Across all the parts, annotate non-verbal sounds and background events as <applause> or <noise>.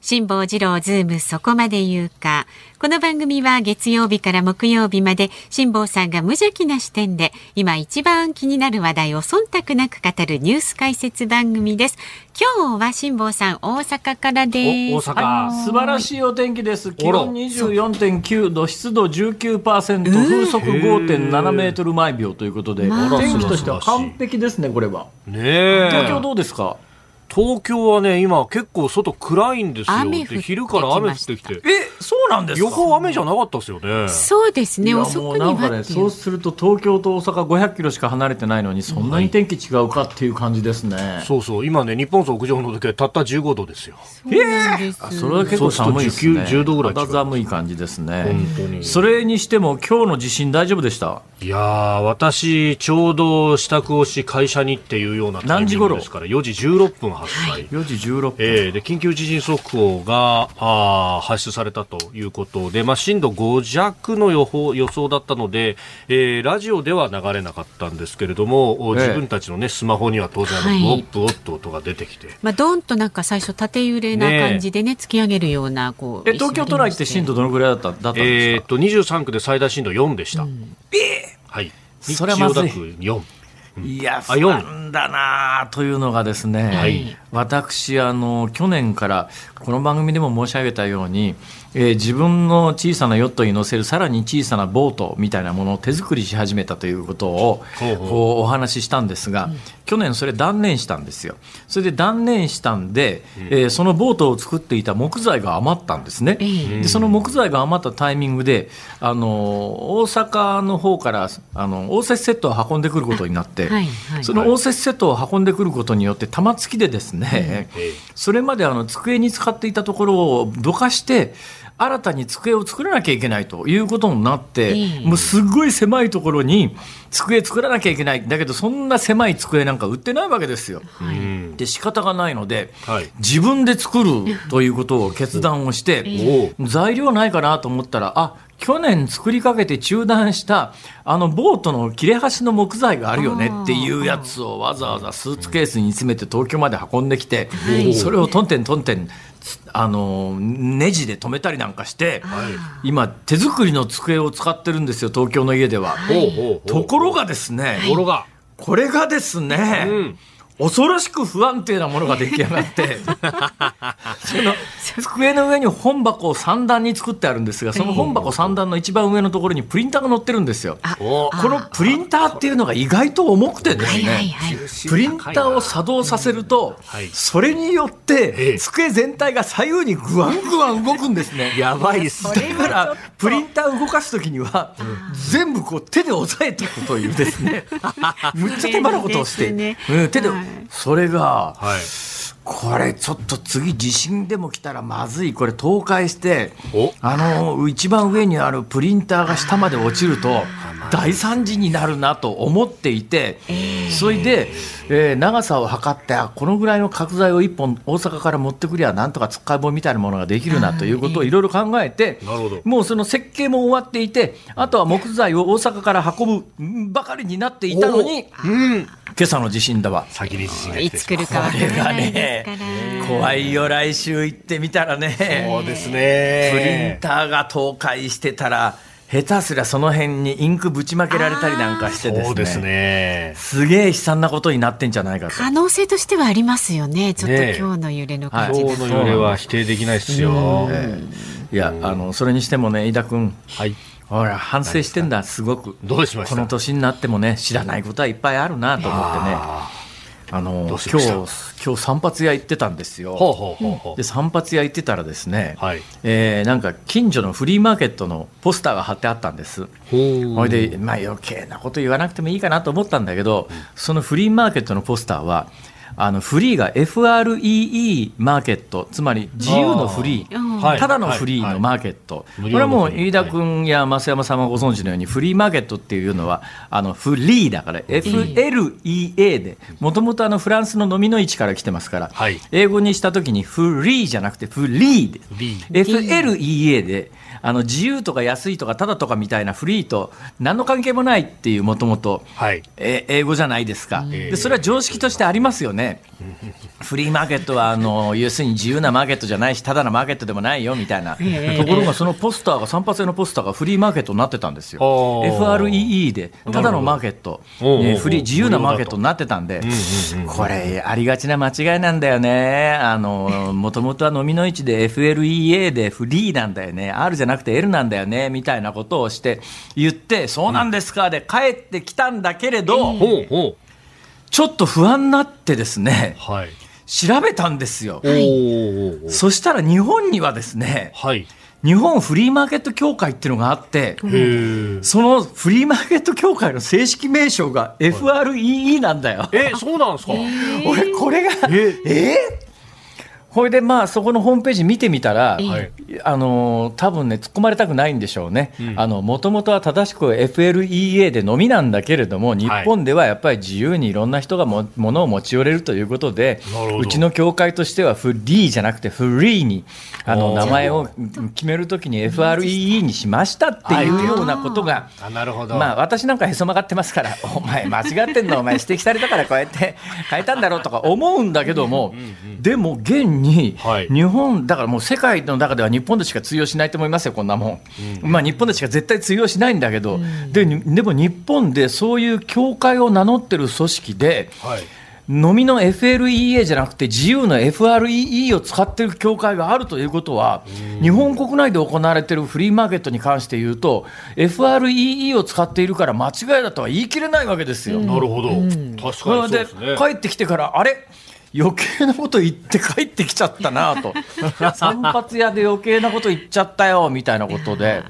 辛坊治郎ズームそこまで言うか。この番組は月曜日から木曜日まで辛坊さんが無邪気な視点で今一番気になる話題を忖度なく語るニュース解説番組です。今日は辛坊さん大阪からです。大阪素晴らしいお天気です。気温24.9度、湿度19%、風速5.7メートル毎秒ということで、天気としては完璧ですねこれは。ね東京どうですか？東京はね、今結構外暗いんですよ。で昼から雨降ってきて。え、そうなんですか？予報雨じゃなかったですよね。そうですね、遅くにはね、そうすると東京と大阪500キロしか離れてないのに、そんなに天気違うかっていう感じですね。はい、そうそう、今ね、日本屋上の時たった15度ですよ。ええー、それは結構寒いですね。10度ぐらい。肌寒い感じですね。本当に。それにしても今日の地震大丈夫でした？いや私、ちょうど支度をし、会社にっていうようなタイミングですから、4時16分発売。はい、4時16分。えー、で、緊急地震速報があ発出されたということで、まあ、震度5弱の予報予想だったので、えー、ラジオでは流れなかったんですけれども、えー、自分たちの、ね、スマホには当然、はい、ウォップ、ウォッと音が出てきて。まあ、どんとなんか最初、縦揺れな感じでね、ね突き上げるような、こう。え、東京都内って震度どのぐらいだっただったんですか？えー、っと、23区で最大震度4でした。うん、えーはい。それはまずい。4。いや、不安だなというのがですね、はい、私あの、去年からこの番組でも申し上げたように、えー、自分の小さなヨットに乗せるさらに小さなボートみたいなものを手作りし始めたということをこうお話ししたんですが、うん、去年それ断念したんですよ。それで断念したんで、うん、えー、そのボートを作っていた木材が余ったんですね。うん、でその木材が余ったタイミングであの大阪の方からあの応接セットを運んでくることになって、はいはい、その応接セットを運んでくることによって玉突きでですね、それまであの机に使っていたところをどかして新たに机を作らなきゃいけないということになって、もうすごい狭いところに机作らなきゃいけない。だけどそんな狭い机なんか売ってないわけですよ。はい、で仕方がないので、はい、自分で作るということを決断をして、材料ないかなと思ったらあ去年作りかけて中断したあのボートの切れ端の木材があるよねっていうやつをわざわざスーツケースに詰めて東京まで運んできて、それをトンテントンテンあのネジで止めたりなんかして、はい、今手作りの机を使ってるんですよ東京の家では。はい、ところがですね、はい、これがですね、うん恐ろしく不安定なものが出来上がって。<laughs> その机の上に本箱を3段に作ってあるんですがその本箱3段の一番上のところにプリンターが載ってるんですよ。このプリンターっていうのが意外と重くてですねプリンターを作動させるとそれによって机全体が左右にぐわんぐわん動くんですね。やばいですだからプリンター動かす時には全部こう手で押さえていくというですね。<laughs> むっちゃ手間なことをして、うん、手でそれが、はい、これちょっと次地震でも来たらまずい。これ倒壊してあの一番上にあるプリンターが下まで落ちると大惨事になるなと思っていて、それで、えー、長さを測ってこのぐらいの角材を1本大阪から持ってくりゃなんとかつっかい棒みたいなものができるなということをいろいろ考えて、もうその設計も終わっていてあとは木材を大阪から運ぶばかりになっていたのに、うん、今朝の地震だわ先に地震がいつ来るかこれがね怖いよ来週行ってみたらねそうですねプリンターが倒壊してたら下手すりゃその辺にインクぶちまけられたりなんかしてですね。そうですね。すげえ悲惨なことになってんじゃないかと。可能性としてはありますよね。ちょっと今日の揺れの感じ、ね、今日の揺れは否定できないですよ。いや、あの、それにしてもね、飯田君。はい。ほら、反省してんだ、すごく。どうしました？この年になってもね、知らないことはいっぱいあるなと思ってね。あの今日今日散髪屋行ってたんですよ。で散髪屋行ってたらですね、はい、えー、なんか近所のフリーマーケットのポスターが貼ってあったんです。ほいでまあ余計なこと言わなくてもいいかなと思ったんだけど、うん、そのフリーマーケットのポスターはあのフリーが FREE マーケットつまり自由のフリー。ただのフリーのマーケット、これはもう飯田君や増山さんがご存知のようにフリーマーケットっていうのはあのフリーだから FLEA でもともとフランスの飲みの位置から来てますから、英語にした時にフリーじゃなくてフリーで FLEA であの自由とか安いとかただとかみたいなフリーと何の関係もないっていうもともと英語じゃないですか、でそれは常識としてありますよね。フリーマーケットはあの要するに自由なマーケットじゃないしただのマーケットでもないよみたいな、ところがそのポスターが散髪屋のポスターがフリーマーケットになってたんですよ。FREE でただのマーケット、えフリー自由なマーケットになってたんで、これありがちな間違いなんだよね。あのもともとは飲みの市で FLEA でフリーなんだよね。R じゃなくて L なんだよねみたいなことをして言ってそうなんですかで帰ってきたんだけれど、ちょっと不安になってですね、はい、調べたんですよ。そしたら日本にはですね、はい、日本フリーマーケット協会っていうのがあって、そのフリーマーケット協会の正式名称が FREE なんだよ。え、そうなんですか？<laughs> 俺、これが、ええこれでまあそこのホームページ見てみたら、はい、あの多分ね突っ込まれたくないんでしょうね。もともとは正しく FLEA でのみなんだけれども日本ではやっぱり自由にいろんな人がもものを持ち寄れるということでうちの協会としてはフリーじゃなくてフリーにあの名前を決めるときに FREE にしましたっていうようなことが、なるほど。まあ私なんかへそ曲がってますから <laughs> お前間違ってんの？お前指摘されたからこうやって変えたんだろうとか思うんだけども、でも現に、日本、だからもう世界の中では日本でしか通用しないと思いますよ、こんなもん。まあ、日本でしか絶対通用しないんだけど、ででも日本でそういう教会を名乗ってる組織で、はい。飲みの FLEA じゃなくて自由の FREE を使っている協会があるということは、日本国内で行われているフリーマーケットに関して言うと、FREE を使っているから間違いだとは言い切れないわけですよ。なるほど、確かにそうですね。帰ってきてから、あれ？余計なこと言って帰ってきちゃったなと。<laughs> 散髪屋で余計なこと言っちゃったよみたいなことで。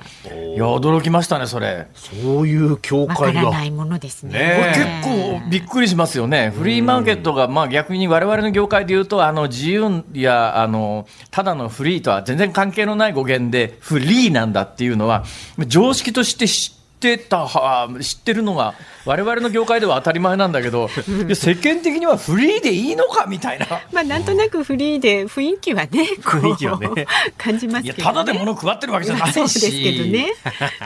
いや驚きましたねそれ。そういう教会が。ないものですね。ね結構びっくりしますよね。フリーマーケットがまあ逆に我々の業界でいうとあの自由やあのただのフリーとは全然関係のない語源でフリーなんだっていうのは常識として知ってってた知ってるのが我々の業界では当たり前なんだけど <laughs> 世間的にはフリーでいいのかみたいな。まあなんとなくフリーで <laughs> 雰囲気はね雰囲気はね。感じますけど、ね、ただで物配ってるわけじゃない。しそうですけどね、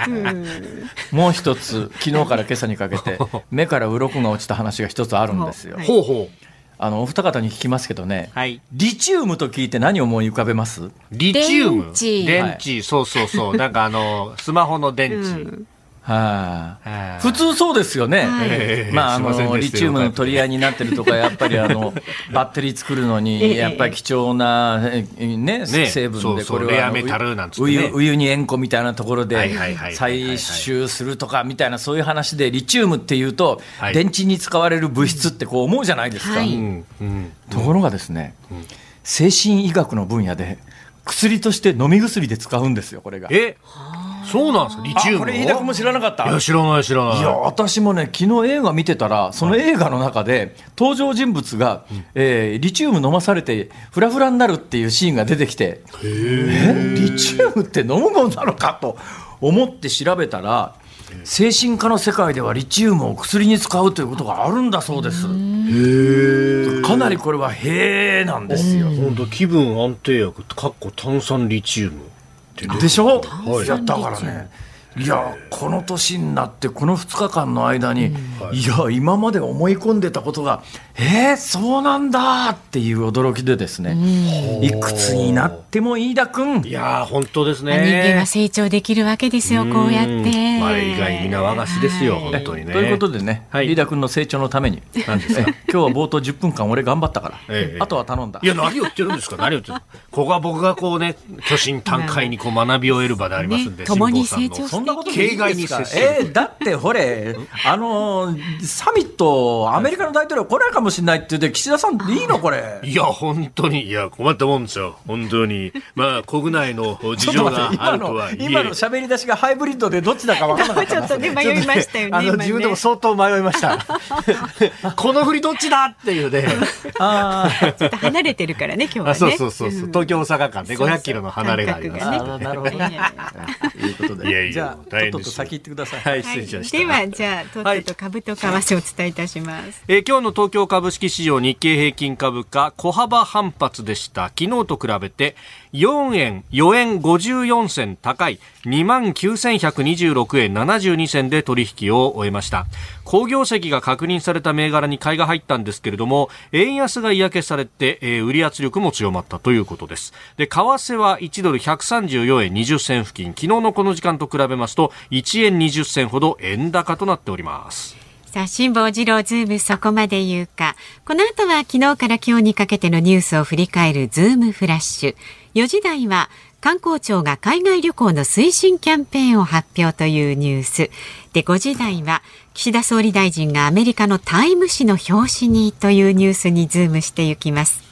うん、もう一つ昨日から今朝にかけて <laughs> 目から鱗が落ちた話が一つあるんですよ。ほう。ほうあのお二方に聞きますけどね、はい、リチウムと聞いて何を思い浮かべます？リチウム電池そうそうそう。なんかあのスマホの電池、うんはあ、普通そうですよね、はい、まあ、あのリチウムの取り合いになってるとか、やっぱりあのバッテリー作るのに、やっぱり貴重な、ね、ね。成分で、これはウユウユニ塩湖みたいなところで採集するとかみたいな、そういう話で、リチウムっていうと、電池に使われる物質ってこう思うじゃないですか。はい、ところがですね、精神医学の分野で、薬として飲み薬で使うんですよ、これが。え？はあそうなんですか？リチウムこれ飯田君も知らなかった。いや知らない知らない。いや私もね昨日映画見てたらその映画の中で登場人物が、うん、えー、リチウム飲まされてフラフラになるっていうシーンが出てきてえ？リチウムって飲むものなのかと思って調べたら精神科の世界ではリチウムを薬に使うということがあるんだそうです。かなりこれはへえなんですよ。本当気分安定薬かっこ炭酸リチウム。でしょ、はい、いやだからねいやこの年になってこの2日間の間に、うん、い。や今まで思い込んでたことがえー、そうなんだっていう驚きでですね、いくつになっても飯田君いや本当ですね。人間は成長できるわけですよこうやって。あれ以外皆和菓子ですよ、本当にね。ということでね、はい、飯田君の成長のために何ですか？<laughs> 今日は冒頭10分間俺頑張ったから、ええ、あとは頼んだ。いや何を言ってるんですか？何を言ってる？ここは僕がこうね巨神短海にこう学びを得る場でありますんで、共に成長しんなことでいいですか？えー、だってほれ、あのサミット、アメリカの大統領来ないかもしれないって言って、岸田さん、いいのこれ。いや、本当に、いや、困ったもんですよ。本当に。まあ、国内の事情があるとは今の喋り出しがハイブリッドでどっちだか分からなかった。<laughs> ちょっとね、迷いましたよね。あの、自分でも相当迷いました。<laughs> この振りどっちだっていうね。ああ、ちょっと離れてるからね、今日はね。そうそうそう。東京大阪間で500キロの離れがあります。なるほど。と <laughs> いうことで。じゃあ、とっとと先行ってください。はい、失礼しました。では、じゃあ、とっとと株と為替をお伝えいたします。え今日の東京株式市場日経平均株価、小幅反発でした。昨日と比べて、4円、4円54銭高い29,126円72銭で取引を終えました。好業績が確認された銘柄に買いが入ったんですけれども、円安が嫌気されて、えー、売り圧力も強まったということです。で、為替は1ドル134円20銭付近、昨日のこの時間と比べますと、1円20銭ほど円高となっております。さあ、辛坊治郎ズームそこまで言うか。この後は昨日から今日にかけてのニュースを振り返るズームフラッシュ。4時台は観光庁が海外旅行の推進キャンペーンを発表というニュース。で、5時台は岸田総理大臣がアメリカのタイム誌の表紙にというニュースにズームしていきます。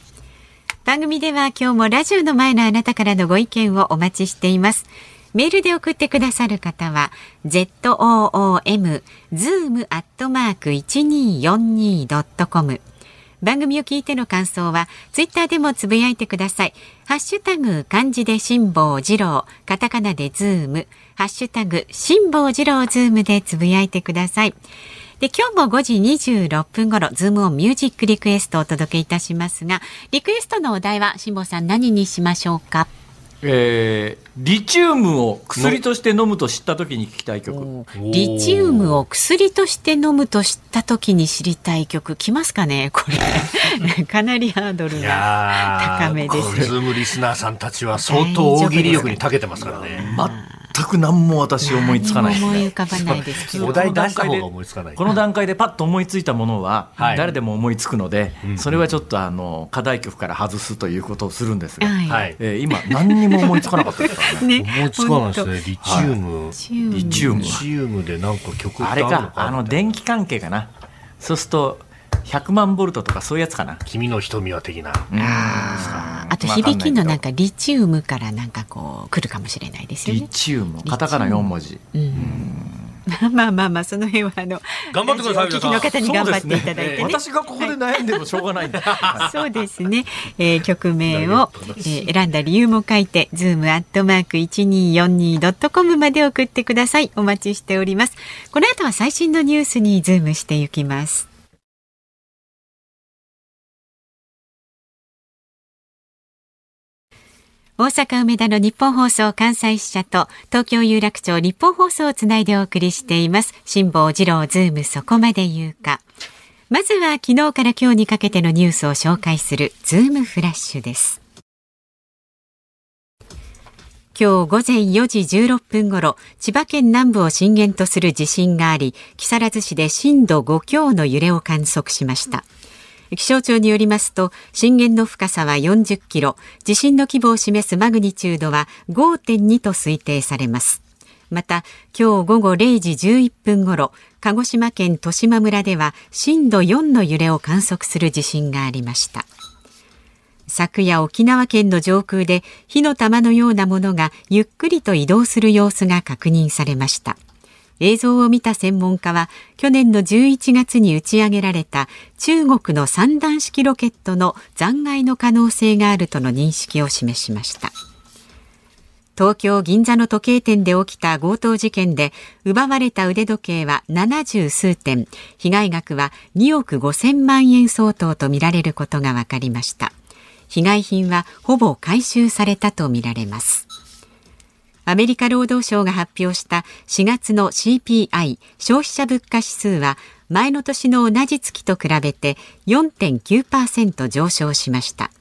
番組では今日もラジオの前のあなたからのご意見をお待ちしています。メールで送ってくださる方は zoom zoom アットマーク 1242.com 番組を聞いての感想はツイッターでもつぶやいてください。ハッシュタグ漢字で辛坊治郎、カタカナでズーム、ハッシュタグ辛坊治郎ズームでつぶやいてください。で、今日も5時26分頃、ズームオンミュージックリクエストをお届けいたしますが、リクエストのお題は辛坊さん何にしましょうか？えー、リチウムを薬として飲むと知った時に聞きたい曲。リチウムを薬として飲むと知った時に知りたい曲きますかね？これ。<laughs> かなりハードルが高めです。ズームリスナーさんたちは相当大喜利力に長けてますからね全く何も私思いつかない。思い浮かばないですお題出した方が思いつかない。この段階でパッと思いついたものは誰でも思いつくので、はい、それはちょっとあの課題曲から外すということをするんですが、はい、えー、今何にも思いつかなかったですからね。ね。思いつかないですね。リチウム、はい、リチウム。リチウムでなんか曲あれかあの電気関係かな。そうすると100万ボルトとかそういうやつかな。君の瞳は的な。ああと響きのなんかリチウムからなんかこう来るかもしれないですよね。リチウム。カタカナ4文字。<laughs> まあまあまあその辺はあの頑張ってください聞きの方に頑張っていただいて、ねね、私がここで悩んでもしょうがないんだ、はい、そうですね、えー、曲名を、えー、選んだ理由も書いてズームアットマーク一二四二ドットコムまで送ってください。お待ちしております。この後は最新のニュースにズームしていきます大阪梅田の日本放送関西支社と東京有楽町日本放送をつないでお送りしています。辛坊治郎ズームそこまで言うか。まずは昨日から今日にかけてのニュースを紹介するズームフラッシュです。今日午前4時16分ごろ、千葉県南部を震源とする地震があり、木更津市で震度5強の揺れを観測しました。気象庁によりますと震源の深さは40キロ地震の規模を示すマグニチュードは5.2と推定されます。また今日午後0時11分ごろ鹿児島県十島村では震度4の揺れを観測する地震がありました。昨夜沖縄県の上空で火の玉のようなものがゆっくりと移動する様子が確認されました。映像を見た専門家は去年の11月に打ち上げられた中国の三段式ロケットの残骸の可能性があるとの認識を示しました。東京銀座の時計店で起きた強盗事件で奪われた腕時計は70数点被害額は2億5000万円相当とみられることが分かりました。被害品はほぼ回収されたとみられます。アメリカ労働省が発表した4月の CPI 消費者物価指数は前の年の同じ月と比べて4.9%上昇しました。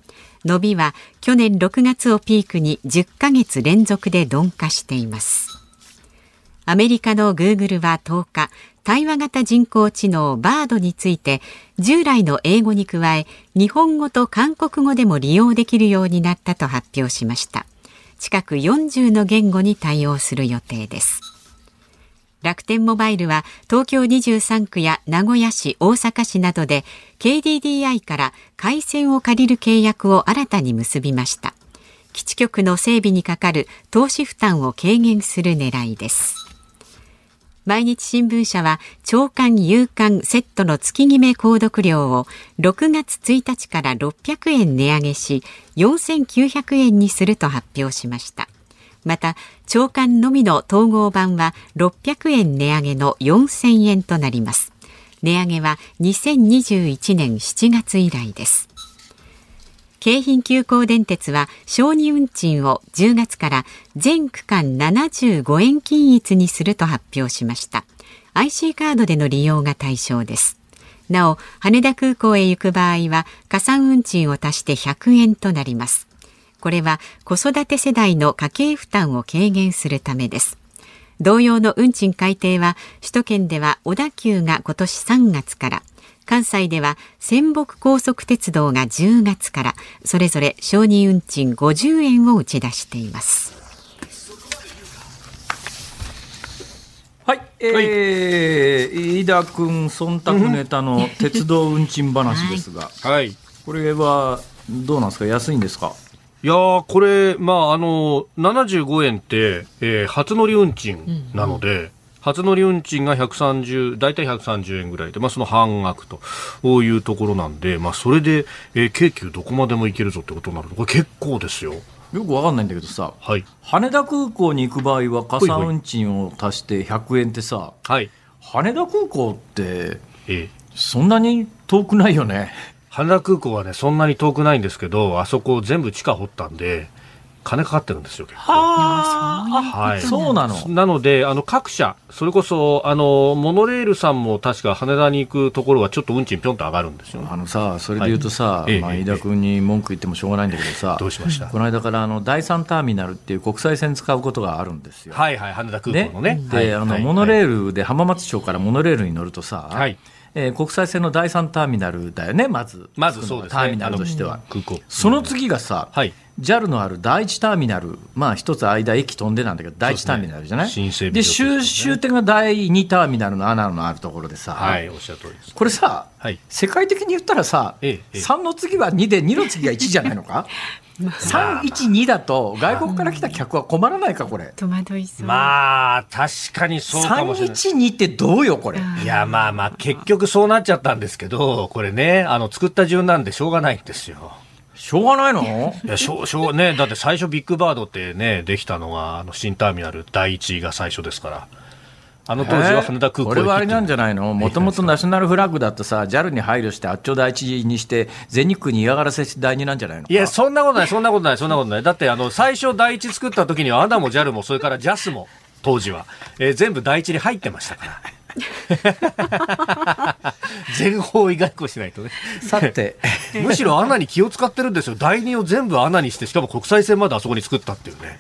伸びは去年6月をピークに10ヶ月連続で鈍化しています。アメリカのグーグルは10日対話型人工知能バードについて従来の英語に加え日本語と韓国語でも利用できるようになったと発表しました。近く40の言語に対応する予定です楽天モバイルは東京23区や名古屋市、大阪市などで KDDI から回線を借りる契約を新たに結びました。基地局の整備にかかる投資負担を軽減する狙いです。毎日新聞社は長官夕刊セットの月決め購読料を6月1日から600円値上げし4900円にすると発表しました。また長官のみの統合版は600円値上げの4000円となります。値上げは2021年7月以来です。京浜急行電鉄は小児運賃を10月から全区間75円均一にすると発表しました。IC カードでの利用が対象です。なお羽田空港へ行く場合は加算運賃を足して100円となります。これは子育て世代の家計負担を軽減するためです。同様の運賃改定は首都圏では小田急が今年3月から関西では仙北高速鉄道が10月からそれぞれ承認運賃50円を打ち出しています。はい、えー、飯田君忖度ネタの鉄道運賃話ですが、はい、これはどうなんですか？安いんですか？いやこれ、まあ、あの、75円って、えー、初乗り運賃なので、うんうん初乗り運賃が130、大体130円ぐらいで、まあ、その半額というところなんで、まあ、それで、えー、京急どこまでも行けるぞってことになると、これ結構ですよ。よくわかんないんだけどさ、はい、羽田空港に行く場合は加算運賃を足して100円ってさ、はい、羽田空港って、ええ、そんなに遠くないよね。羽田空港はね、そんなに遠くないんですけど、あそこ全部地下掘ったんで、金かかってるんですよ、結構。はい。そうなの。なので、あの、各社、それこそ、あの、モノレールさんも確か羽田に行くところはちょっと運賃ぴょんと上がるんですよ、あのさ、それで言うとさ、はい、まあ、飯田君に文句言ってもしょうがないんだけどさ、どうしました？この間から、あの、第三ターミナルっていう国際線使うことがあるんですよ。はいはい、羽田空港のね。ね。で、はい、あの、モノレールで浜松町からモノレールに乗るとさ、はい。えー、国際線の第3ターミナルだよね、まず、まずそうです、ね、ターミナルとしては。空港。その次がさ、はい、JAL のある第一ターミナル、まあ一つ間駅飛んでなんだけど、第一ターミナルじゃない？で、ねで、終終点が第二ターミナルの穴のあるところでさ、はい、おっしゃる通りです。これさ、はい、世界的に言ったらさ、ええ、3の次は2で2の次が1じゃないのか？<laughs> 312だと外国から来た客は困らないかこれ。戸惑いそう。まあ確かにそうかもしれない。312ってどうよこれ？いやまあまあ結局そうなっちゃったんですけどこれねあの作った順なんでしょうがないんですよしょうがないの？いや、しょう、しょう、ね、だって最初ビッグバードってね、できたのが、あの、新ターミナル第一が最初ですから。あの当時は羽田空港これはあれなんじゃないの？もともとナショナルフラッグだとさ、JAL に配慮して、あっちょ第一にして、全日空に嫌がらせ第二なんじゃないの？いや、そんなことない、そんなことない、そんなことない。だって、あの、最初第一作った時には、アナも JAL も、それから JAS も、当時は、えー、全部第一に入ってましたから。全方位外交しないとね。さて。<laughs> むしろ穴に気を使ってるんですよ。第二を全部穴にして、しかも国際線まであそこに作ったっていうね。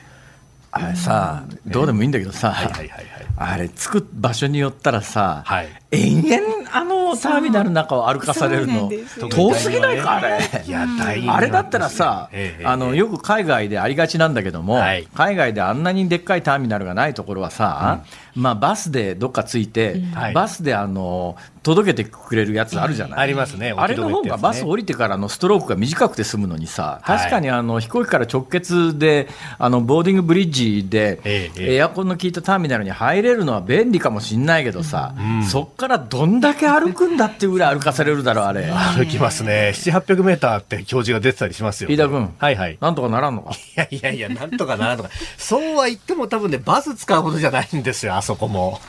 あれさ、どうでもいいんだけどさ、はいはいはいはい、あれ、着く場所によったらさ、はい、延々あのターミナルの中を歩かされるの、遠すぎないか、あれ？いやあれだったらさ、あのよく海外でありがちなんだけども、はい、海外であんなにでっかいターミナルがないところはさ、うん、まあ、バスでどっか着いて、うん、バスであの届けてくれるやつあるじゃない、ありますね、あれの方がバス降りてからのストロークが短くて済むのにさ、確かにあの飛行機から直結で、あのボーディングブリッジで、エアコンの効いたターミナルに入れるのは便利かもしれないけどさ、うん、そっからどんだけ歩くんだっていうぐらい歩かされるだろう、あれ。歩きますね、7、800メーターって表示が出てたりしますよ、飯田君、はいはい、なんとかならんのか？いやいやいや、なんとかならんのか、そうは言っても、多分ね、バス使うことじゃないんですよ、あそこも。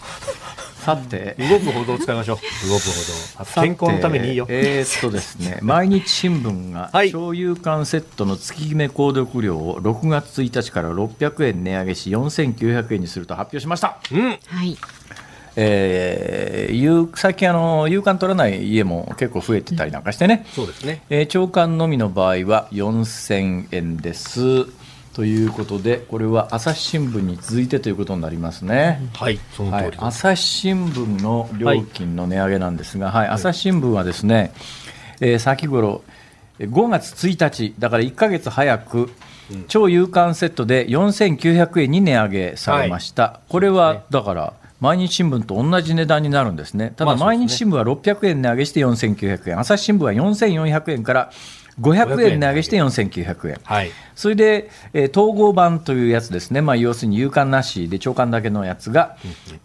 さて。動く歩道を使いましょう。動く歩道健康のためにいいよ。えー、っとですね <laughs> 毎日新聞が共有館セットの月決め購読料を6月1日から600円値上げし4900円にすると発表しました、うん、はい。えー、最近あの、夕刊取らない家も結構増えてたりなんかしてね、うん、そうですね、えー、長官のみの場合は4000円です。ということで、これは朝日新聞に続いてということになりますね。はい、その通り、はい、朝日新聞の料金の値上げなんですが、はい、はい、朝日新聞はですね、えー、先頃5月1日、だから1か月早く、超夕刊セットで4900円に値上げされました、はい、これはだから毎日新聞と同じ値段になるんですね。ただ毎日新聞は600円値上げして4900円、朝日新聞は4400円から500円値上げして4900円、はい、それで、えー、統合版というやつですね、まあ、要するに有刊なしで長官だけのやつが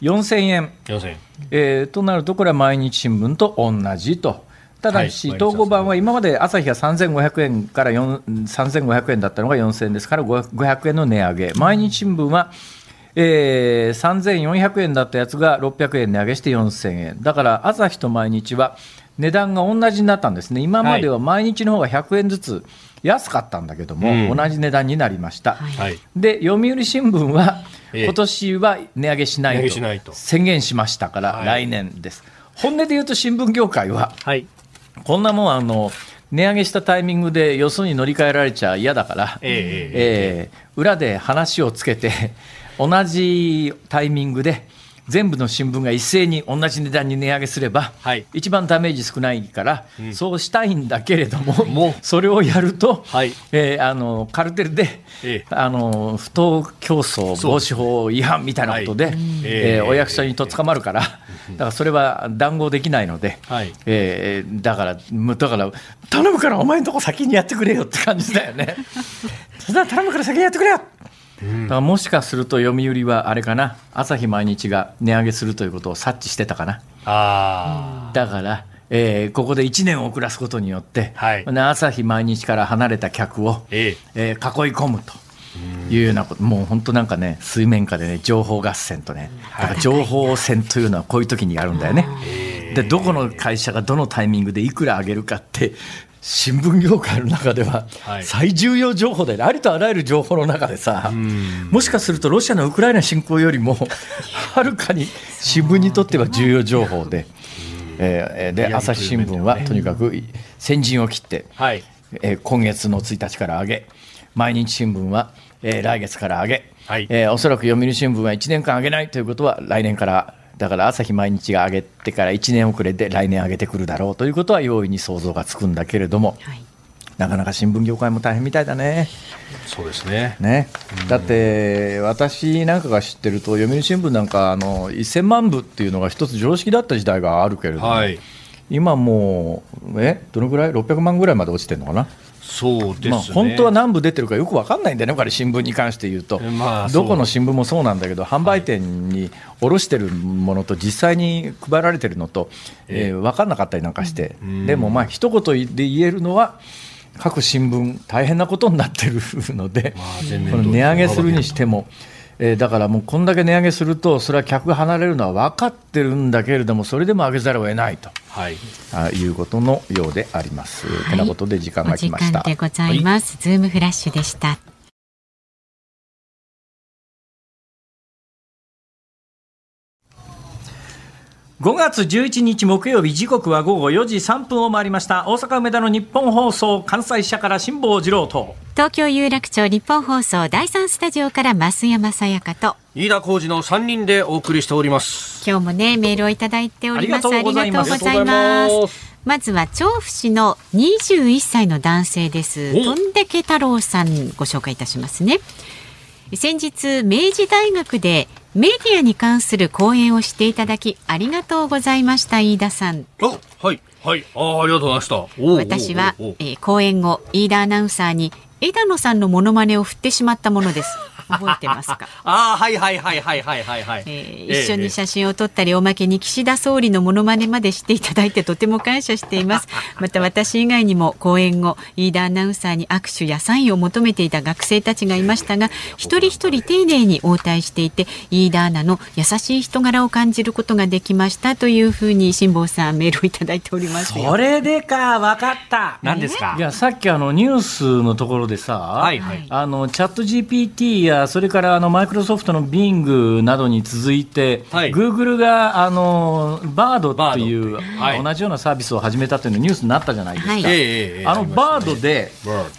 4000円、4000円。えー、となると、これは毎日新聞と同じと。ただし、はい、統合版は今まで朝日が3500円から3500円だったのが4000円ですから500円の値上げ、毎日新聞は、えー、3400円だったやつが600円値上げして4000円、だから朝日と毎日は値段が同じになったんですね、今までは毎日の方が100円ずつ安かったんだけども、はい、同じ値段になりました、はい、で読売新聞は、今年は値上げしないと宣言しましたから、来年です。本音で言うと新聞業界は、こんなもんあの値上げしたタイミングでよそに乗り換えられちゃ嫌だから、えー、えー、裏で話をつけて同じタイミングで全部の新聞が一斉に同じ値段に値上げすれば、はい、一番ダメージ少ないから、うん、そうしたいんだけれども、もそれをやると、はい、えー、あのカルテルで、えー、あの不当競争防止法違反みたいなことで、はい、えー、お役所にとっ捕まるから、だからそれは談合できないので、はい、えー、だから、だから頼むからお前のとこ先にやってくれよって感じだよね。<laughs> 頼むから先にやってくれよだからもしかすると読売はあれかな？朝日毎日が値上げするということを察知してたかな。あだから、えー、ここで1年遅らすことによって、はい、朝日毎日から離れた客を、ええ。ー、囲い込むと。いうようなこと。もう本当なんかね水面下でね情報合戦とねだから情報戦というのはこういう時にやるんだよね。でどこの会社がどのタイミングでいくら上げるかって新聞業界の中では最重要情報で、ありとあらゆる情報の中でさ、もしかするとロシアのウクライナ侵攻よりも <laughs> はるかに新聞にとっては重要情報で、えー、で朝日新聞はとにかく先陣を切って、はい。えー、今月の1日から上げ、毎日新聞は、えー、来月から上げ、はい。えー、おそらく読売新聞は1年間上げないということは来年からだから朝日毎日が上げてから1年遅れで来年上げてくるだろうということは容易に想像がつくんだけれども、はい、なかなか新聞業界も大変みたいだね。そうですね。ね。だって私なんかが知ってると読売新聞なんかあの1000万部っていうのが一つ常識だった時代があるけれども、はい、今もうえどのぐらい？600万ぐらいまで落ちてるのかな？そうですね、まあ、本当は何部出てるかよく分かんないんだよね、これ、新聞に関して言うと、まあ、どこの新聞もそうなんだけど、販売店に卸してるものと、実際に配られてるのと、えー、分かんなかったりなんかして、でも、まあ一言で言えるのは、各新聞、大変なことになってるので、まあ、この値上げするにしても。えー、だからもうこんだけ値上げすると、それは客が離れるのは分かってるんだけれども、それでも上げざるを得ないと、はい、あいうことのようであります。はい、てなことで時間が来ました。でございます、はい、ズームフラッシュでした。5月11日木曜日時刻は午後4時3分を回りました。大阪梅田の日本放送関西社から辛坊治郎と。東京有楽町日本放送第三スタジオから増山さやかと。飯田浩二の3人でお送りしております。今日もねメールをいただいております。ありがとうございます。まずは調布市の21歳の男性です。とんでけ太郎さんご紹介いたしますね。先日明治大学でメディアに関する講演をしていただきありがとうございました飯田さん。はい。はい。あありがとうございました。私は、えー、講演後飯田アナウンサーに枝野さんのモノマネを振ってしまったものです覚えてますか？<laughs> ああはいはいはいはいはいはいはい、えー、一緒に写真を撮ったり、おまけに岸田総理のモノマネまでしていただいてとても感謝しています。<laughs> また私以外にも講演後飯田アナウンサーに握手やサインを求めていた学生たちがいましたが一人一人丁寧に応対していて飯田アナの優しい人柄を感じることができましたというふうに辛坊さんメールをいただいておりますそれでか分かった。何ですか？いやさっきあのニュースのところでさ、はいはい、あのチャット GPT ややそれからあのマイクロソフトの Bing などに続いて、はい、グーグルがあのバードっていう、はい、同じようなサービスを始めたというのニュースになったじゃないですか、はい、あのバードで、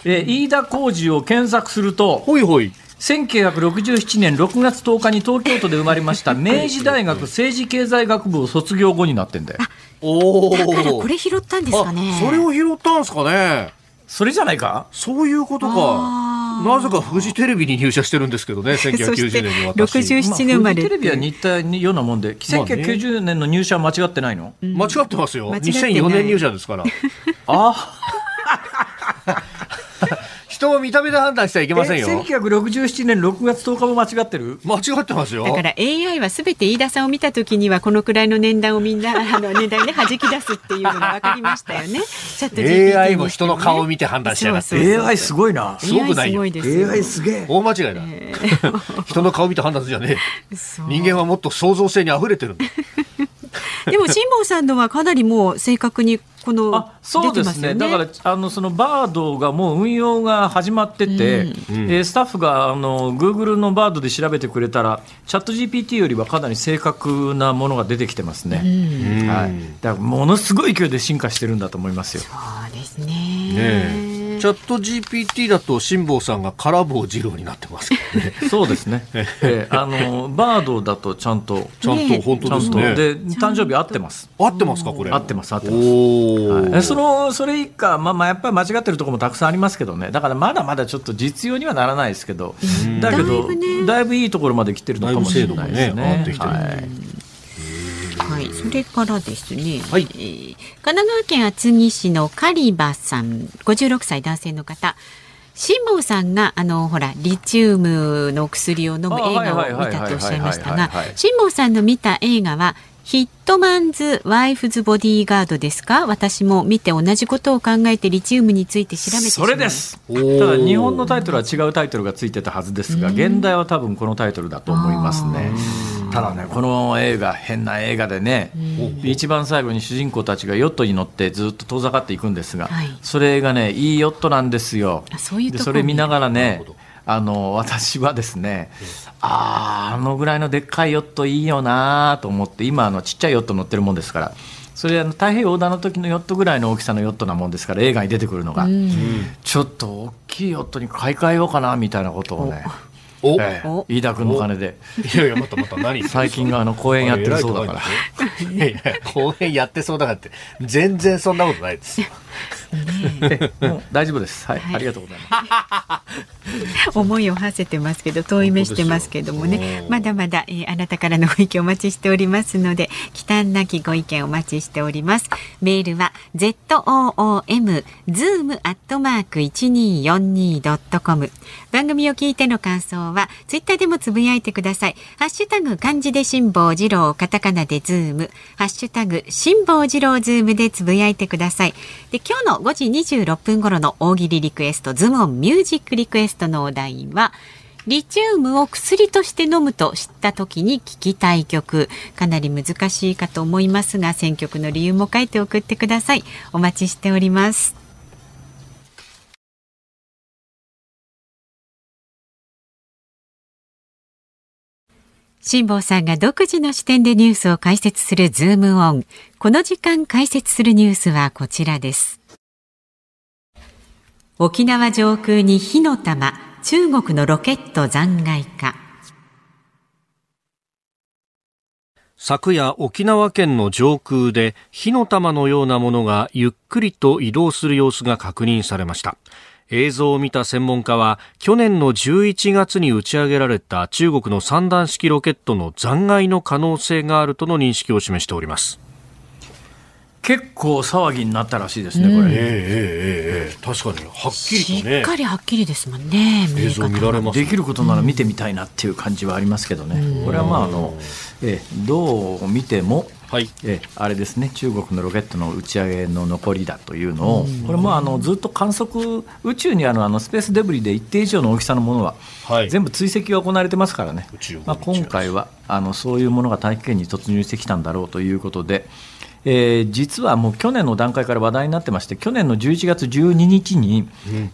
え飯田浩二を検索すると、ほいほい。1967年6月10日に東京都で生まれました明治大学政治経済学部を卒業後になってんだよ。おだからこれ拾ったんですかね。それを拾ったんですかね。それじゃないか？そういうことか。なぜかフジテレビに入社してるんですけどね、<laughs> 1990年に私。67年生まれ。フジテレビは似たようなもんで、1990年の入社は間違ってないの、間違ってますよ。2004年入社ですから。<laughs> ああ。人を見た目で判断しちゃいけませんよ。1967年6月10日も間違ってる？間違ってますよ。だから AI はすべて飯田さんを見たときにはこのくらいの年代をみんな <laughs> あの年代で弾き出すっていうのが分かりましたよね。<laughs> ちょっと、ね、AI も人の顔を見て判断しちゃいます。AI すごいな。すごくない？よ。AI すげえ。大間違いだ。えー、<laughs> 人の顔見て判断するじゃねえ。人間はもっと創造性に溢れてる <laughs> でも辛坊さんのはかなりもう正確にこのそうですね、ね、だからあのそのバードがもう運用が始まってて、うん、えー、スタッフがあの Google のバードで調べてくれたらチャット GPT よりはかなり正確なものが出てきてますね、うん、はい、だからものすごい勢いで進化してるんだと思いますよ。そうですね。ねチャット GPT だと辛坊さんが空棒二郎になってますけどね。<laughs> そうですね。えー、あのバードだとちゃんとちゃんと本当ですね。で誕生日合ってます。合ってますかこれ。合ってます合ってます。はい、そのそれ以下まあまあやっぱり間違ってるところもたくさんありますけどね。だからまだまだちょっと実用にはならないですけど、だけどだいぶいいところまで来てるのかもしれないですね。ねはいはい、それからですね、はい、えー、神奈川県厚木市のカリバさん、56歳男性の方。辛坊さんがあのほらリチウムの薬を飲む映画を見たとおっしゃいましたが辛坊さんの見た映画はヒットマンズ・ワイフズ・ボディーガードですか？私も見て同じことを考えてリチウムについて調べてそれです。ただ日本のタイトルは違うタイトルがついてたはずですが現代は多分このタイトルだと思いますねただねこの映画変な映画でね一番最後に主人公たちがヨットに乗ってずっと遠ざかっていくんですが、はい、それがねいいヨットなんですよ。それ見ながらねあの私はですね、あああのぐらいのでっかいヨットいいよなと思って今あのちっちゃいヨット乗ってるもんですからそれあの太平洋横断の時のヨットぐらいの大きさのヨットなもんですから映画に出てくるのが、ちょっと大きいヨットに買い替えようかなみたいなことをねお、ええ、飯田君の金で。いやいやまたまた何最近があの公演やってるそうだから <laughs> いやいや公演やってそうだからって。全然そんなことないですよもう大丈夫です、はい、はい、ありがとうございます。<laughs> 思いを馳せてますけど遠い目してますけどもね。まだまだ、えー、あなたからのご意見お待ちしておりますので忌憚なきご意見お待ちしております。メールは z o o m zoom アットマーク一二四二ドットコム番組を聞いての感想はツイッターでもつぶやいてください。ハッシュタグ漢字で辛坊治郎カタカナでズーム。ハッシュタグ辛坊治郎ズームでつぶやいてください。で今日の5時26分頃の大喜利リクエストズモンミュージックリクエストのお題はリチウムを薬として飲むと知った時に聞きたい曲かなり難しいかと思いますが選曲の理由も書いて送ってください。お待ちしております。辛坊さんが独自の視点でニュースを解説するズームオン。この時間解説するニュースはこちらです。沖縄上空に火の玉中国のロケット残骸か。昨夜沖縄県の上空で火の玉のようなものがゆっくりと移動する様子が確認されました。映像を見た専門家は去年の11月に打ち上げられた中国の三段式ロケットの残骸の可能性があるとの認識を示しております。結構騒ぎになったらしいですね、これ。えー、えー、えー、確かにはっきりとね。しっかりはっきりですもんね。映像見られます、できることなら見てみたいなっていう感じはありますけどね。これはまああの、えー、どう見ても。はい、えあれですね中国のロケットの打ち上げの残りだというのを、これもあのずっと観測宇宙にあるあのスペースデブリで一定以上の大きさのものは、はい、全部追跡が行われてますからね、まあ、今回はあのそういうものが大気圏に突入してきたんだろうということで、えー、実はもう去年の段階から話題になってまして去年の11月12日に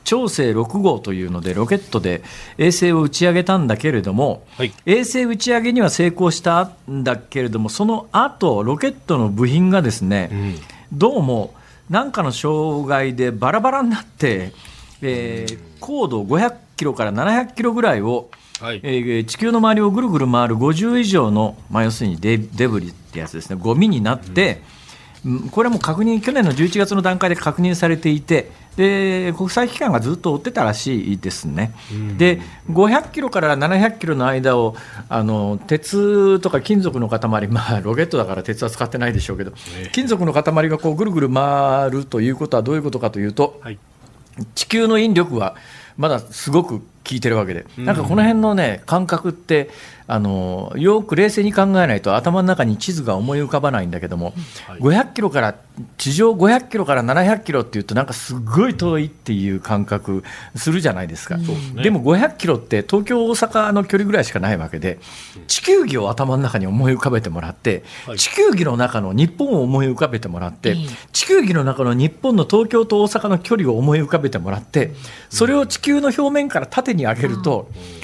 長征6号というのでロケットで衛星を打ち上げたんだけれども、はい、衛星打ち上げには成功したんだけれどもその後ロケットの部品がですね、うん、どうも何かの障害でバラバラになって、えー、高度500キロから700キロぐらいをはい、えー、地球の周りをぐるぐる回る50以上の、まあ、要するにデデブリってやつですね。ゴミになって、うん。これも確認去年の11月の段階で確認されていてで国際機関がずっと追ってたらしいですね、で500キロから700キロの間をあの鉄とか金属の塊、<laughs> まあ、ロケットだから鉄は使ってないでしょうけど、金属の塊がこうぐるぐる回るということはどういうことかというと、はい、地球の引力はまだすごく効いてるわけで、なんかこの辺のね感覚ってあのよく冷静に考えないと頭の中に地図が思い浮かばないんだけども、はい、500キロから地上500キロから700キロっていうとなんかすごい遠いっていう感覚するじゃないですか、うん、でも500キロって東京大阪の距離ぐらいしかないわけで地球儀を頭の中に思い浮かべてもらって、はい、地球儀の中の日本を思い浮かべてもらって、地球儀の中の日本の東京と大阪の距離を思い浮かべてもらってそれを地球の表面から縦に上げると、うん。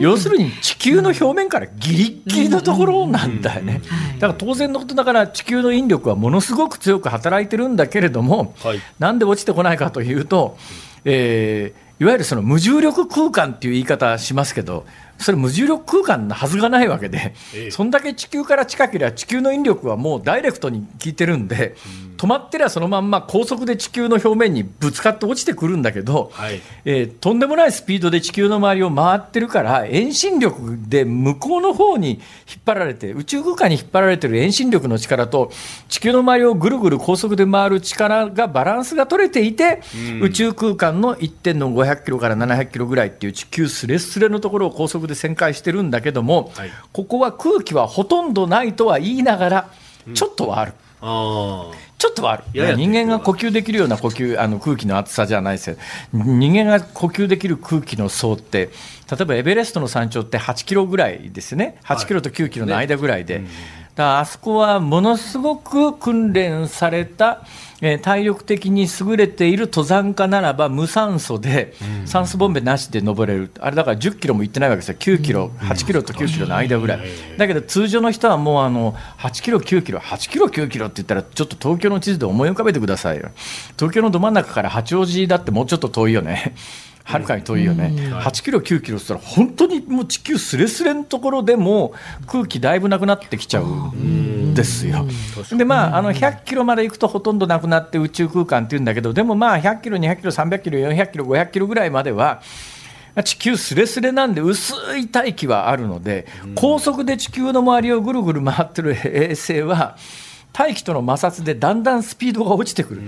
要するに地球の表面からギリギリのところなんだよね、だから当然のことだから地球の引力はものすごく強く働いてるんだけれども、はい、なんで落ちてこないかというと、えー、いわゆるその無重力空間っていう言い方しますけど、それ無重力空間のはずがないわけで、ええ、そんだけ地球から近ければ地球の引力はもうダイレクトに効いてるんで、うん、止まってりゃそのまんま高速で地球の表面にぶつかって落ちてくるんだけど、はい、えー、とんでもないスピードで地球の周りを回ってるから遠心力で向こうの方に引っ張られて宇宙空間に引っ張られてる遠心力の力と地球の周りをぐるぐる高速で回る力がバランスが取れていて、うん、宇宙空間の1点の500キロから700キロぐらいっていう地球すれすれのところを高速で旋回してるんだけども、はい、ここは空気はほとんどないとは言いながら、ちょっとはある。うん、あちょっとはある、人間が呼吸できるような呼吸あの空気の厚さじゃないですよ、人間が呼吸できる空気の層って、例えばエベレストの山頂って8キロぐらいですね、8キロと9キロの間ぐらいで、はいねうん、だあそこはものすごく訓練された、えー、体力的に優れている登山家ならば無酸素で酸素ボンベなしで登れる、あれだから10キロも行ってないわけですよ、9キロ、8キロと9キロの間ぐらい、だけど通常の人はもうあの8キロ、9キロ、8キロ、9キロって言ったら、ちょっと東京の地図で思い浮かべてくださいよ、東京のど真ん中から八王子だってもうちょっと遠いよね。はるかに遠いよね、8キロ、9キロって言ったら、本当にもう地球すれすれのところでも空気だいぶなくなってきちゃうんですよ。で、まあ、あの100キロまで行くとほとんどなくなって宇宙空間っていうんだけど、でもまあ、100キロ、200キロ、300キロ、400キロ、500キロぐらいまでは、地球すれすれなんで薄い大気はあるので、高速で地球の周りをぐるぐる回ってる衛星は、大気との摩擦でだんだんスピードが落ちてくる、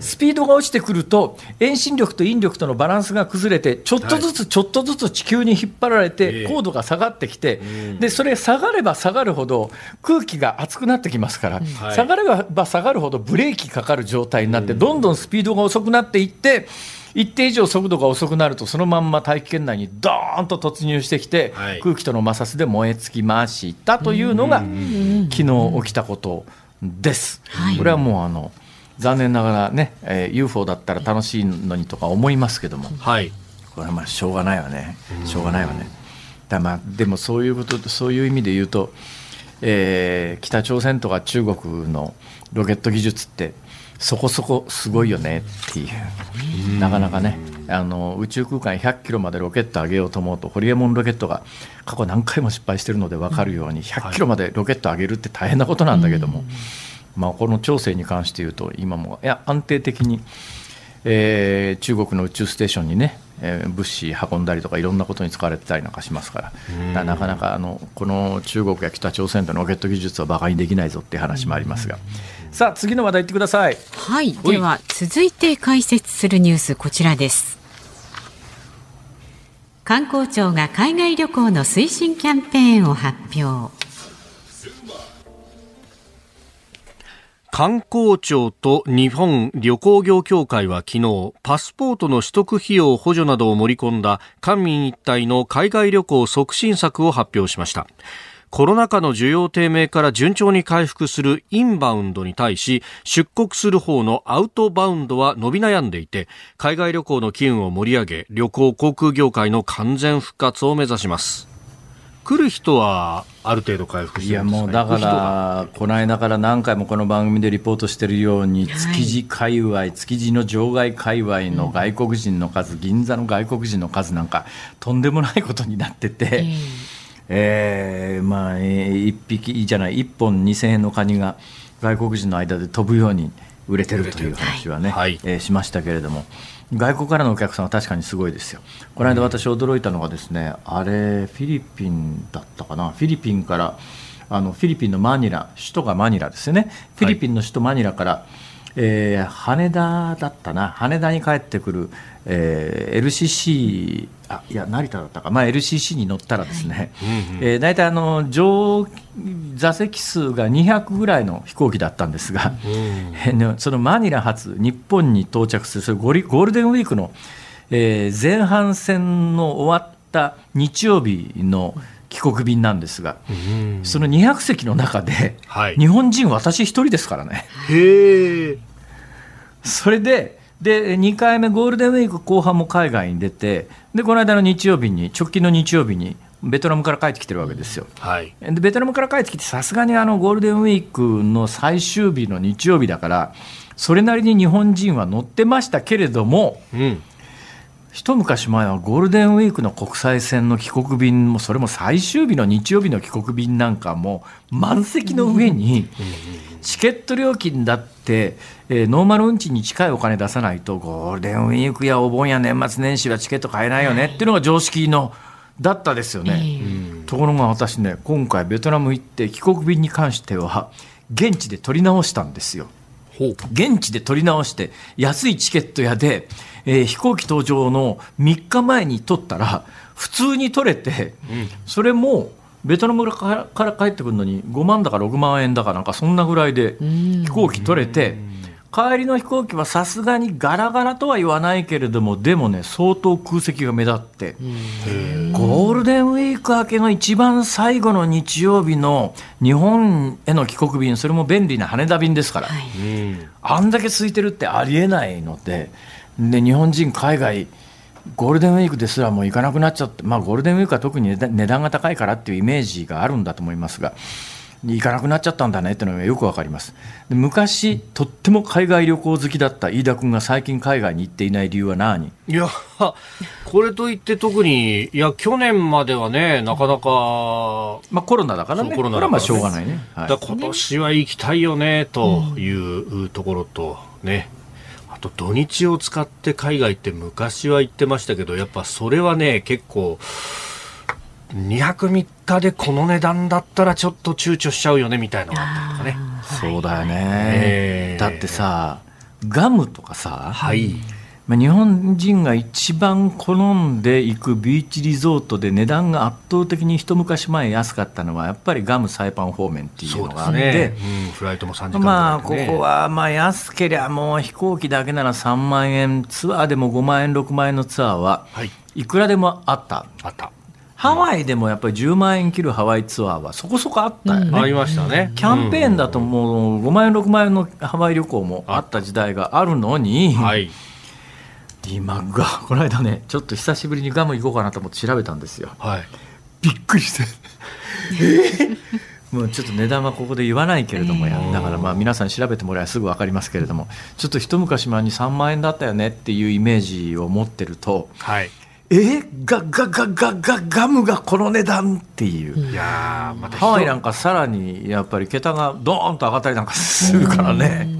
スピードが落ちてくると、遠心力と引力とのバランスが崩れて、ちょっとずつちょっとずつ地球に引っ張られて、高度が下がってきて、でそれ、下がれば下がるほど、空気が熱くなってきますから、下がれば下がるほどブレーキかかる状態になって、どんどんスピードが遅くなっていって、一定以上速度が遅くなると、そのまんま大気圏内にどーんと突入してきて、空気との摩擦で燃え尽きましたというのが、昨日起きたことです。はい、これはもうあの残念ながらね、えー、UFO だったら楽しいのにとか思いますけども、はい、これはまあしょうがないわね、しょうがないわね。だまあでもそういうことそういう意味で言うと、えー、北朝鮮とか中国のロケット技術ってそこそこすごいよねっていう、なかなかね、あの宇宙空間100キロまでロケット上げようと思うと、ホリエモンロケットが過去何回も失敗しているので分かるように、100キロまでロケット上げるって大変なことなんだけども、まあ、この調整に関して言うと、今もいや安定的に、えー、中国の宇宙ステーションにね、えー、物資運んだりとかいろんなことに使われてたりなんかしますから、なかなかあのこの中国や北朝鮮とのロケット技術は馬鹿にできないぞっていう話もありますが。さあ次の話題いってください。はい。では続いて解説するニュースこちらです観光庁が海外旅行の推進キャンペーンを発表。観光庁と日本旅行業協会は昨日パスポートの取得費用補助などを盛り込んだ官民一体の海外旅行促進策を発表しました。コロナ禍の需要低迷から順調に回復するインバウンドに対し出国する方のアウトバウンドは伸び悩んでいて海外旅行の機運を盛り上げ旅行航空業界の完全復活を目指します。来る人はある程度回復していやもうだからこの間から何回もこの番組でリポートしているように築地界隈、築地の場外界隈の外国人の数、銀座の外国人の数なんかとんでもないことになってて。えー、まあ、一匹じゃない、一本2000円のカニが、外国人の間で飛ぶように売れてるという話はね、はい、えー、しましたけれども。外国からのお客さんは確かにすごいですよ。この間私驚いたのがですね、あれフィリピンだったかな、フィリピンからあのフィリピンのマニラ、首都がマニラですよね。フィリピンの首都マニラから、はい、えー、羽田だったな、羽田に帰ってくる、えー、LCC あいや成田だったか、まあ、LCC に乗ったらですね、はい。えー、大体あの乗座席数が200ぐらいの飛行機だったんですが、うん、そのマニラ発日本に到着するそれゴリゴールデンウィークの、えー、前半戦の終わった日曜日の帰国便なんですが、うん、その200席の中で、はい、日本人私一人ですからね。へそれでで2回目、ゴールデンウィーク後半も海外に出て、でこの間の日曜日に、直近の日曜日に、ベトナムから帰ってきてるわけですよ。はい、でベトナムから帰ってきて、さすがにあのゴールデンウィークの最終日の日曜日だから、それなりに日本人は乗ってましたけれども、うん、一昔前はゴールデンウィークの国際線の帰国便も、それも最終日の日曜日の帰国便なんかも、満席の上に、チケット料金だって、えー、ノーマル運賃に近いお金出さないと、ゴールデンウィークやお盆や年末年始はチケット買えないよねっていうのが常識の。だったですよね、ところが私ね今回ベトナム行って帰国便に関しては現地で取り直したんですよ。現地で取り直して安いチケット屋で、えー、飛行機搭乗の3日前に取ったら普通に取れて、うん、それもベトナムから帰ってくるのに5万だか6万円だかなんかそんなぐらいで飛行機取れて帰りの飛行機はさすがにガラガラとは言わないけれどもでもね相当空席が目立ってゴールデンウィーク明けの一番最後の日曜日の日本への帰国便それも便利な羽田便ですから、はい、あんだけ空いてるってありえないのでで日本人海外ゴールデンウィークですらもう行かなくなっちゃって、まあ、ゴールデンウィークは特に値段が高いからっていうイメージがあるんだと思いますが。行かなくなっちゃったんだねっていうのがよくわかります。で昔とっても海外旅行好きだった飯田君が最近海外に行っていない理由は何？いやこれといって特にいや去年まではねなかなか、まあ、コロナだからね。コロナだから、ね、はまあしょうがないね、はい、だ今年は行きたいよねというところとね、あと土日を使って海外って昔は行ってましたけどやっぱそれはね結構2泊3日でこの値段だったらちょっと躊躇しちゃうよねみたいなのがあったりとかね。そうだよね、えー、だってさガムとかさ、はい、まあ、日本人が一番好んで行くビーチリゾートで値段が圧倒的に一昔前安かったのはやっぱりガムサイパン方面っていうのがあって、ね。うん、フライトも3時間、ね、まあここはまあ安ければもう飛行機だけなら3万円ツアーでも5万円6万円のツアーはい。くらでもあった。あった。ハワイでもやっぱり10万円切るハワイツアーはそこそこあったよね、うん、ありましたね。キャンペーンだともう5万円6万円のハワイ旅行もあった時代があるのに、はい今が <laughs> この間ねちょっと久しぶりにガム行こうかなと思って調べたんですよ、はい、びっくりして。<laughs> <laughs> もうちょっと値段はここで言わないけれどもや、だからまあ皆さん調べてもらえばすぐ分かりますけれども。ちょっと一昔前に3万円だったよねっていうイメージを持ってると、はい、えガガガガガガムがこの値段っていう、いやまたハワイなんかさらにやっぱり桁がドーンと上がったりなんかするからね。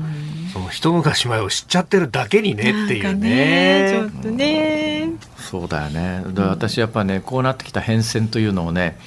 その一昔前を知っちゃってるだけにねっていうね。ちょっとね。そうだよね。で私やっぱねこうなってきた変遷というのをね。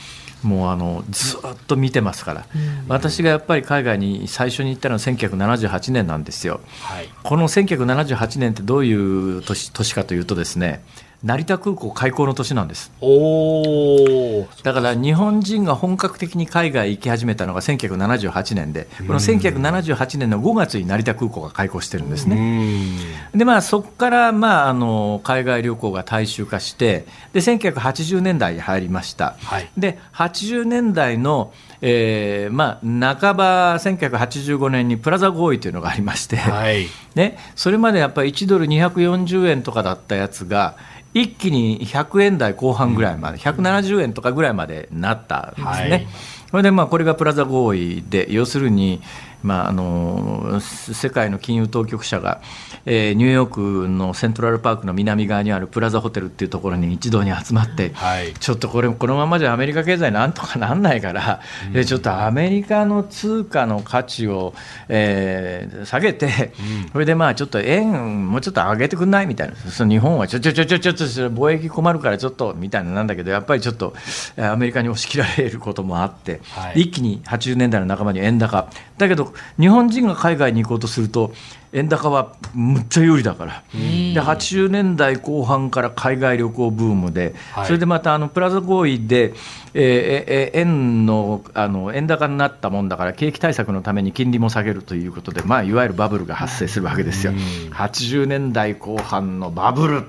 もうあのずっと見てますから、うん、私がやっぱり海外に最初に行ったのは1978年なんですよ、はい、この1978年ってどういう年年かというとですね成田空港開港の年なんです。おだから日本人が本格的に海外行き始めたのが1978年でこの1978年の5月に成田空港が開港してるんですね。でまあそこからまああの海外旅行が大衆化してで1980年代に入りました、はい、で80年代のえーまあ、半ば1985年にプラザ合意というのがありまして、はい、ね、それまでやっぱり1ドル240円とかだったやつが一気に100円台後半ぐらいまで、170円とかぐらいまでなったんですね。はい、それでまあこれがプラザ合意で要するに、まあ、あの世界の金融当局者が、えー、ニューヨークのセントラルパークの南側にあるプラザホテルっていうところに一堂に集まって、はい、ちょっとこれこのままじゃアメリカ経済なんとかなんないから、うん、ちょっとアメリカの通貨の価値を、えー、下げて、うん、それでまあちょっと円もうちょっと上げてくんないみたいな。その日本はちょちょちょちょちょちょ貿易困るからちょっとみたいななんだけどやっぱりちょっとアメリカに押し切られることもあって、はい、一気に80年代の半ばに円高だけど日本人が海外に行こうとすると円高はむっちゃ有利だから、で80年代後半から海外旅行ブームで、はい、それでまたあのプラザ合意で、えー、円のあの円高になったもんだから、景気対策のために金利も下げるということで、まあ、いわゆるバブルが発生するわけですよ。80年代後半のバブル。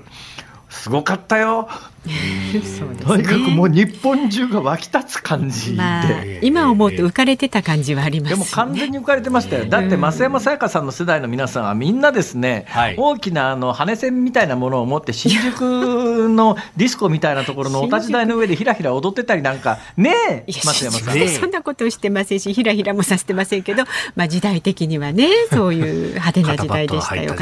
すごかったよ。<laughs> とにかくもう日本中が湧き立つ感じで、まあ、今思うと浮かれてた感じはあります、ね、でも完全に浮かれてましたよ。だって増山さやかさんの世代の皆さんはみんなですね、大きなあの羽線みたいなものを持って新宿のディスコみたいなところのお立ち台の上でひらひら踊ってたりなんかねえ増山さん、そんなことしてませんしひらひらもさせてませんけど、まあ、時代的にはね <laughs> そういう派手な時代でしたよ。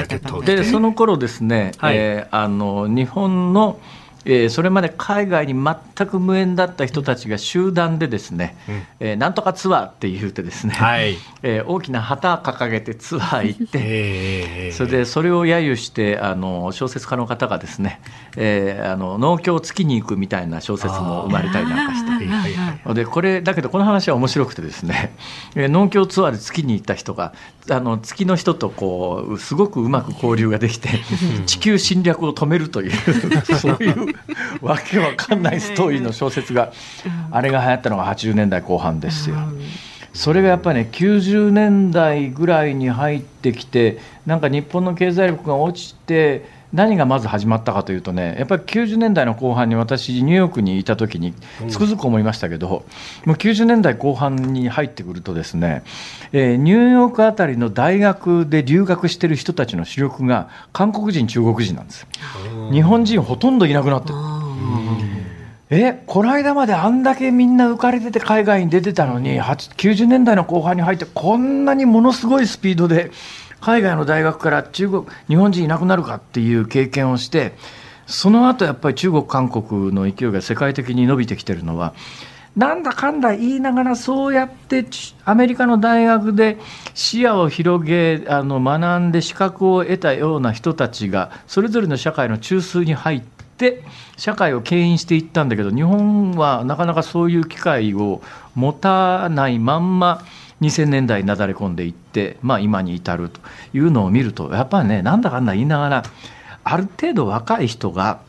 でその頃ですね、はい、えー、あの日本のえー、それまで海外に全く無縁だった人たちが集団でですね、うん、えー、なんとかツアーって言うてですね、はい、<laughs> えー、大きな旗掲げてツアー行って、それでそれを揶揄してあの小説家の方がですね、えー、あの農協月に行くみたいな小説も生まれたりなんかして。でこれだけどこの話は面白くてですね、えー、農協ツアーで月に行った人があの月の人とこうすごくうまく交流ができて地球侵略を止めるという <laughs> そういう <laughs> わけわかんないストーリーの小説が、あれが流行ったのが80年代後半ですよ。それがやっぱりね90年代ぐらいに入ってきてなんか日本の経済力が落ちて何がまず始まったかというとねやっぱり90年代の後半に私ニューヨークにいた時につくづく思いましたけど、もう90年代後半に入ってくるとですね、えー、ニューヨークあたりの大学で留学してる人たちの主力が韓国人中国人なんです。日本人ほとんどいなくなってる。えこの間まであんだけみんな浮かれてて海外に出てたのに90年代の後半に入ってこんなにものすごいスピードで海外の大学から中国日本人いなくなるかっていう経験をしてその後やっぱり中国韓国の勢いが世界的に伸びてきてるのはなんだかんだ言いながらそうやってアメリカの大学で視野を広げあの学んで資格を得たような人たちがそれぞれの社会の中枢に入って社会を牽引していったんだけど日本はなかなかそういう機会を持たないまんま2000年代になだれ込んでいって、まあ、今に至るというのを見るとやっぱりねなんだかんだ言いながらある程度若い人が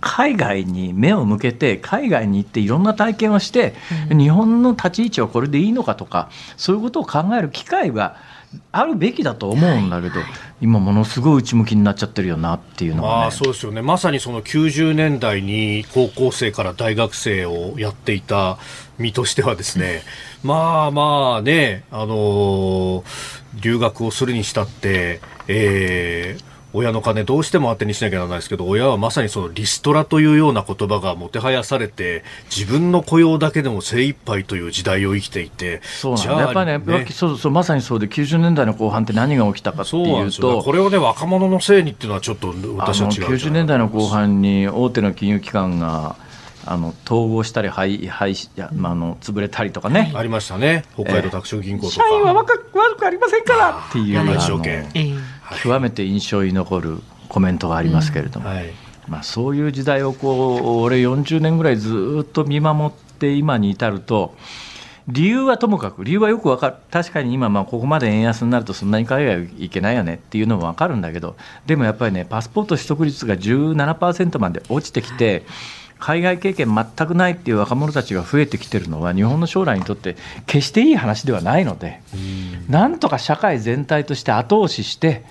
海外に目を向けて海外に行っていろんな体験をして、うん、日本の立ち位置はこれでいいのかとかそういうことを考える機会があるべきだと思うんだけど、はい、今ものすごい内向きになっちゃってるよなっていうのは、ね、あそうですよね。まさにその90年代に高校生から大学生をやっていた身としてはですね、まあまあね、あのー、留学をするにしたって、えー、親の金どうしても当てにしなきゃならないですけど親はまさにそのリストラというような言葉がもてはやされて自分の雇用だけでも精一杯という時代を生きていてそうなんやっぱりね、ね、そうそうまさにそうで90年代の後半って何が起きたかっていうとこれをね若者のせいにっていうのはちょっと私は違う90年代の後半に大手の金融機関があの統合したり廃廃や、まあ、あの潰れたりとかね、ありましたね。北海道拓殖銀行とか、社員は悪くありませんから。っていう条件、極めて印象に残るコメントがありますけれども、うん。はい、まあ、そういう時代をこう俺40年ぐらいずっと見守って今に至ると理由はともかく理由はよく分かる。確かに今まあここまで円安になるとそんなに海外行けないよね。っていうのも分かるんだけど。でもやっぱりねパスポート取得率が17%まで落ちてきて。海外経験全くないっていう若者たちが増えてきてるのは日本の将来にとって決していい話ではないので、なんとか社会全体として後押しして、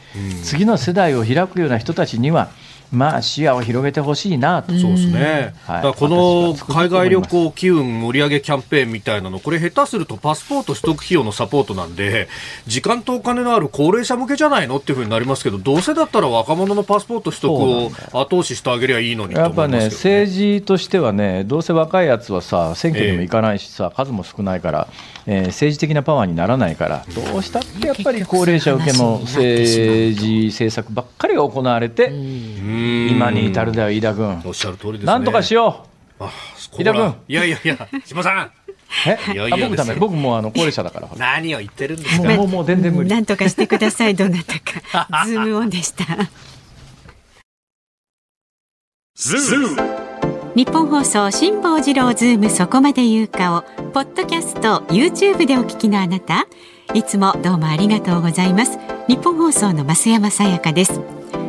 次の世代を開くような人たちにはまあ、視野を広げてほしいなと。そうですね。はい、この海外旅行機運盛り上げキャンペーンみたいなの、これ下手するとパスポート取得費用のサポートなんで、時間とお金のある高齢者向けじゃないのっていうふうになりますけど、どうせだったら若者のパスポート取得を後押ししてあげりゃいいのに、ね、やっぱね、政治としてはね、どうせ若いやつはさ、選挙にも行かないしさ、えー、数も少ないから、えー、政治的なパワーにならないから、どうしたってやっぱり高齢者受けの政治政策ばっかりが行われて、今に至るだよ、飯田君。おっしゃる通りです、ね、なんとかしよう。飯田君。いやいやいや、島さん。え？いやいや僕ダメ。僕もあの高齢者だから何を言ってるんですか？もうもう全然無理。なんとかしてくださいどなたか。<laughs> ズームオンでした。日本放送辛坊治郎ズームそこまで言うかをポッドキャスト YouTube でお聞きのあなた。いつもどうもありがとうございます。日本放送の増山さやかです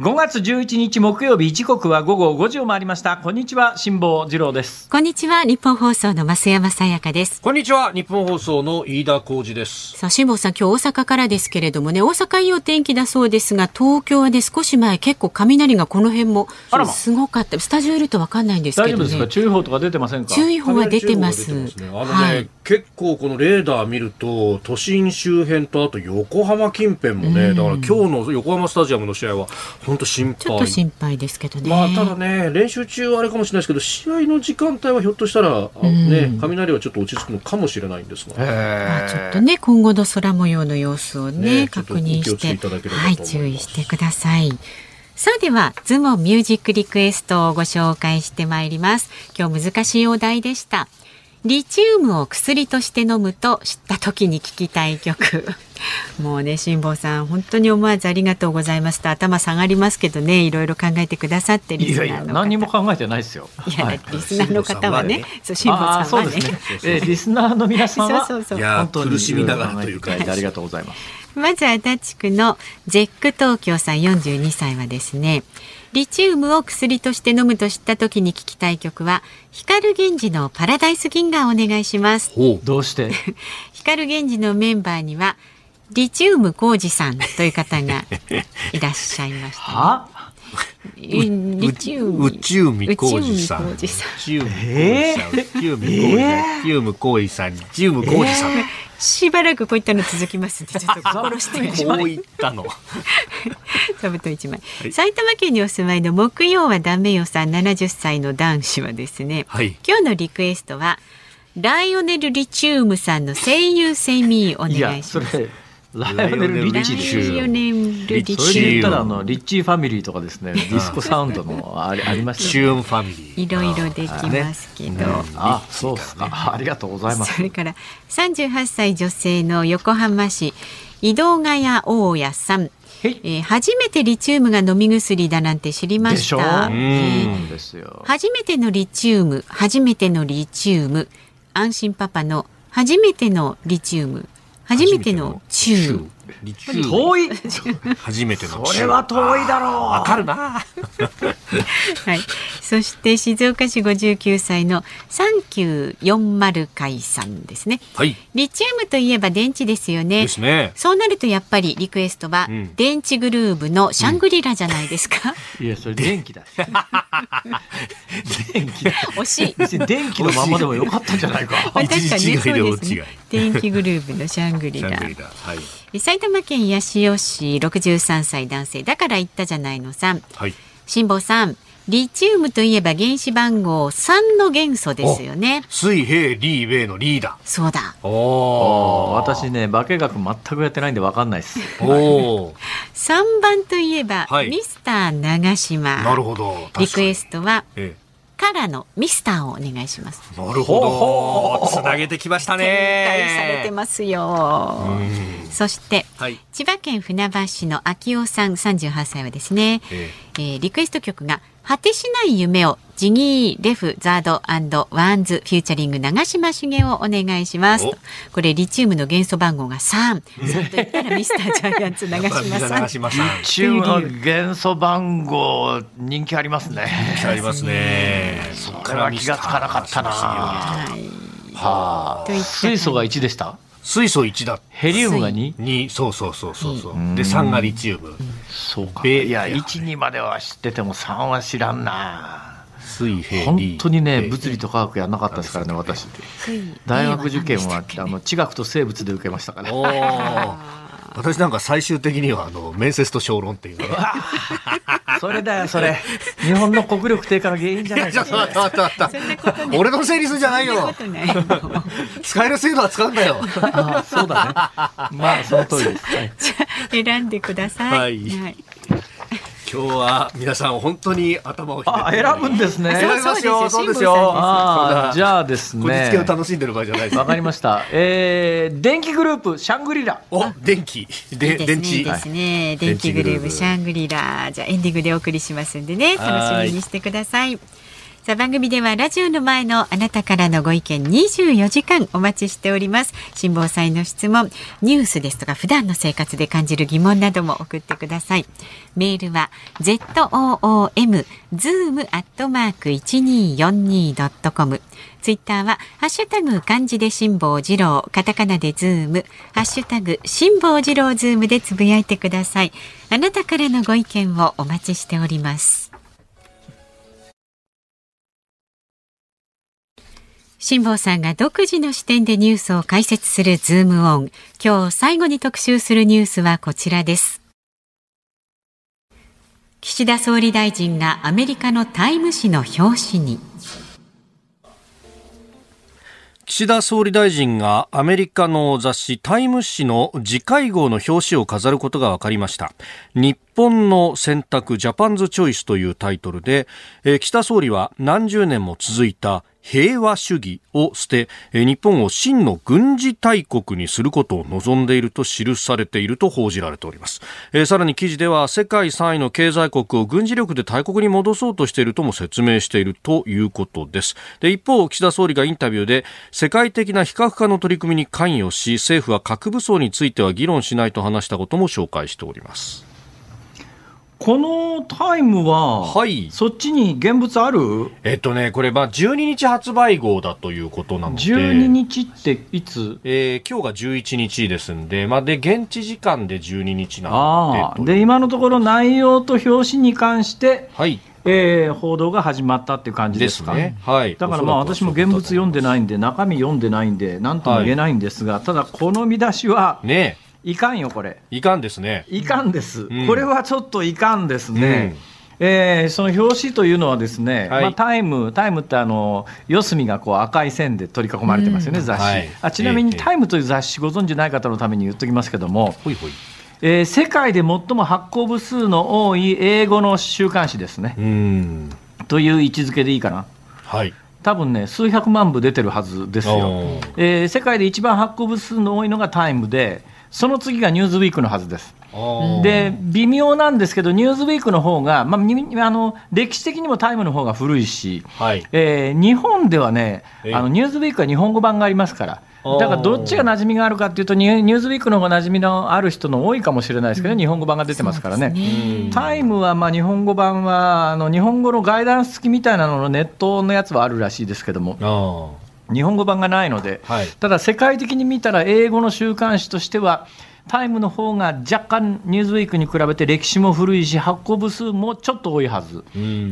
5月11日木曜日時刻は午後5時を回りました。こんにちは辛坊治郎です。こんにちは日本放送の増山さやかです。こんにちは日本放送の飯田浩二です。さあ辛坊さん今日大阪からですけれどもね大阪いいお天気だそうですが東京はね少し前結構雷がこの辺もすごかった。スタジオいるとわかんないんですけど、ね、大丈夫ですか？注意報とか出てませんか？注意報は出てますね、あのね、はい、結構このレーダー見ると都心周辺とあと横浜近辺もね、だから今日の横浜スタジアムの試合は本当心配心配ですけどね。まあ、ただね、練習中はあれかもしれないですけど、試合の時間帯はひょっとしたら、ね、雷はちょっと落ち着くのかもしれないんですが。まあ、ちょっとね、今後の空模様の様子をね、ね確認して、はい、注意してください。さあでは、ズモミュージックリクエストをご紹介してまいります。今日難しいお題でした。リチウムを薬として飲むと知った時に聞きたい曲。<laughs> もうね、辛坊さん、本当に思わずありがとうございますと頭下がりますけどね、いろいろ考えてくださってリスナーの方。いやいや何も考えてないですよ。いや、はい、リスナーの方はね、そう、辛坊さんはね。ねえリスナーの皆さんは、そうそうそう本当に苦しみながらというか、ありがとうございます。まず足立区のゼック東京さん42歳はですね、リチウムを薬として飲むと知った時に聞きたい曲は光源氏のパラダイス銀河お願いします。どうして？<laughs> 光源氏のメンバーにはリチウム浩二さんという方がいらっしゃいました、ね、は？宇宙美浩二さん。宇宙美浩二さん。宇宙美浩二さん。しばらくこういったの続きますんで、ちょっと心してみまこういったの。<laughs> 座布団一枚、はい、埼玉県にお住まいの木曜はダメよさん70歳の男子はですね、はい、今日のリクエストはライオネル・リチウムさんの Say You, Say Me お願いします。ライオネル・リッチー。リッチー。それで言ったら、あの、リッチーファミリーとかですね、ディスコサウンドのあり <laughs> ありました、ね。シューンファミリー。いろいろできますけど。ねあ、そうですか。ありがとうございます。それから、38歳女性の横浜市、井戸ヶ谷大家さん。えー、初めてリチウムが飲み薬だなんて知りました。えー、初めてのリチウム、初めてのリチウム、安心パパの初めてのリチウム。初めての中。遠い。<laughs> 初めてのそれは遠いだろう。わかるな。<laughs> はい。そして静岡市59歳の3940回さんですね、はい、リチウムといえば電池ですよね。ですね。そうなるとやっぱりリクエストは、うん、電池グルーブのシャングリラじゃないですか、うん、いやそれ電気だ。<laughs> 電気。惜しい。別に電気のままでもよかったんじゃないか。確かにそうですね電気グルーブのシャングリラはい、埼埼玉県八潮市63歳男性だから言ったじゃないのさん。はい。辛坊さん。リチウムといえば原子番号3の元素ですよね。水平リーウェイのリーダー。そうだ。お私ね、化学全くやってないんでわかんないです。お3番といえば、はい、ミスター長島。なるほど。リクエストは、ええからのミスターをお願いします。なるほど。つなげてきましたね。展開されてますよ。そして、はい、千葉県船橋市の秋夫さん38歳はですね、えー、えー、リクエスト曲が果てしない夢を ZYYG、REV、ZARD、WANDS、featuring 長嶋茂雄をお願いします。これリチウムの元素番号が3。そうと言ったらミスタージャイアンツ長嶋さん。リチウムの元素番号人気ありますね。人気ありますね。そこから気がつかなかったな。はい。はあ。水素が1でした？水素1だ。ヘリウムが 2? 2そうそうそうそうそう。で3がリチウム、そうか。いや12までは知ってても3は知らんな。水平本当にね物理と科学やんなかったですからね私。大学受験はあの地学と生物で受けましたから私なんか最終的にはあの面接と小論っていうそれだよそれ。日本の国力低下の原因じゃない。か俺の成立じゃないよ。使える制度は使うんだよ。そうだね。まあその通りです、はい、<laughs> 選んでください、はい、はい今日は皆さん本当に頭をあ選ぶんですね。選びますよ。そうですよ。あじゃあですね。こじつけを楽しんでる場合じゃないわかりました。えー、電気グループシャングリラ。お電気で電池ですね。電気グルーヴシャングリラ。じゃあエンディングでお送りしますんでね楽しみにしてください。さあ番組ではラジオの前のあなたからのご意見24時間お待ちしております。辛坊さんの質問ニュースですとか普段の生活で感じる疑問なども送ってください。メールは zoom zoom アットマーク 1242.com ツイッターはハッシュタグ漢字で辛坊治郎。カタカナでズーム。ハッシュタグ辛坊治郎ズームでつぶやいてください。あなたからのご意見をお待ちしております。辛坊さんが独自の視点でニュースを解説するズームオン。今日最後に特集するニュースはこちらです。岸田総理大臣がアメリカのタイム誌の表紙に。岸田総理大臣がアメリカの雑誌タイム誌の次回号の表紙を飾ることが分かりました日本の選択ジャパンズチョイスというタイトルで、えー、岸田総理は何十年も続いた平和主義を捨て、日本を真の軍事大国にすることを望んでいると記されていると報じられております。えー、さらに記事では世界3位の経済国を軍事力で大国に戻そうとしているとも説明しているということです。で一方、岸田総理がインタビューで世界的な非核化の取り組みに関与し、政府は核武装については議論しないと話したことも紹介しております。このタイムは、はい、そっちに現物ある？えっとね、これ、まあ、12日発売号だということなので、12日っていつ？えー、今日が11日ですんで、まあ、で、現地時間で12日なので、で、今のところ内容と表紙に関して、はい。えー、報道が始まったっていう感じですか？ね。はい、だからまあ私も現物読んでないんで、中身読んでないんで、なんとも言えないんですが、はい、ただこの見出しは、ねいかんよ、これ。いかんですね。いかんです。うん、これはちょっといかんですね。うん、えー、その表紙というのはですね、はい、まあ、タイム、タイムってあの、四隅がこう赤い線で取り囲まれてますよね、うん、雑誌、はい、あ。ちなみに、タイムという雑誌ご存じない方のために言っときますけども、ほいほいえー、世界で最も発行部数の多い英語の週刊誌ですね。という位置づけでいいかな。はい。多分ね、数百万部出てるはずですよ。えー、世界で一番発行部数の多いのがタイムで、その次がニューズウィークのはずです。で微妙なんですけど、ニューズウィークの方が、まあ、あの歴史的にもタイムの方が古いし、はい、えー、日本ではね、あのニューズウィークは日本語版がありますから。だからどっちが馴染みがあるかっていうと、ニューズウィークの方が馴染みのある人の多いかもしれないですけど、うん、日本語版が出てますからね、ね。タイムはまあ日本語版はあの、日本語のガイダンス付きみたいなののネットのやつはあるらしいですけども。日本語版がないので、はい、ただ世界的に見たら英語の週刊誌としてはタイムの方が若干ニューズウィークに比べて歴史も古いし発行部数もちょっと多いはず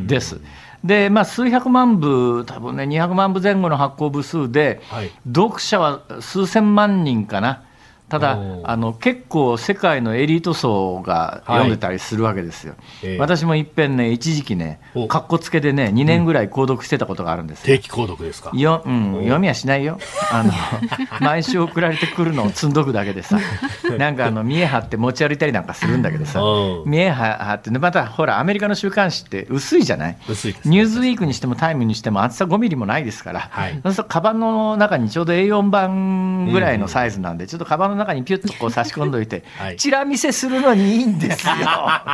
です。でまあ、数百万部、多分ね、200万部前後の発行部数で、はい、読者は数千万人かな、ただあの結構世界のエリート層が読んでたりするわけですよ、はい、私もいっぺんね一時期ねかっこつけでね2年ぐらい購読してたことがあるんです定期購読ですか？よ、うん、読みはしないよ。あの <laughs> 毎週送られてくるのを積んどくだけでさ。<laughs> なんかあの見え張って持ち歩いたりなんかするんだけどさ。見え張ってまたほらアメリカの週刊誌って薄いじゃない？薄い、ね、ニューズウィークにしてもタイムにしても厚さ5ミリもないですから、はい、そうするとカバンの中にちょうど A4 版ぐらいのサイズなんで、うん、ちょっとカバンの中にピュッとこう差し込んどいて、<laughs> はい、チラ見せするのにいいんですよ。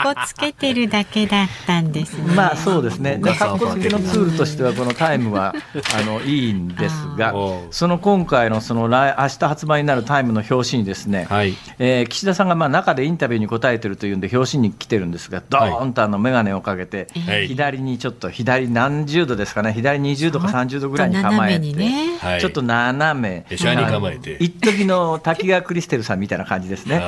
こつけてるだけだったんですね。まあそうですね。で、かっこつけのツールとしてはこのタイムはあのいいんですが、<laughs> その今回のその来明日発売になるタイムの表紙にですね、はい、えー、岸田さんがまあ中でインタビューに答えてるというんで表紙に来てるんですが、ドーンとあの眼鏡をかけて、はい、左にちょっと左何十度ですかね、左20度か30度ぐらいに構えて、ね、ちょっと斜め、一時の滝川クリステルさんみたいな感じですね。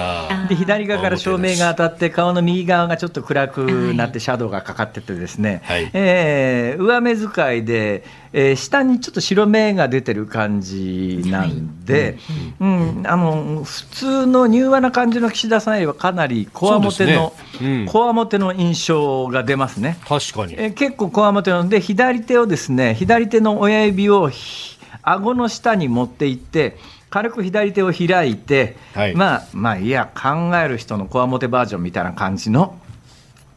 で左側から照明が当たって顔の右側がちょっと暗くなってシャドウがかかっててですね、はい、えー、上目遣いで、えー、下にちょっと白目が出てる感じなんで、はい、うん、あの普通の柔和な感じの岸田さんよりはかなりこわもての、ね。うん、こわもての印象が出ますね。確かに、えー、結構こわもてので左手をですね左手の親指を顎の下に持っていって軽く左手を開いて、はい、まあまあいや考える人のこわもてバージョンみたいな感じの。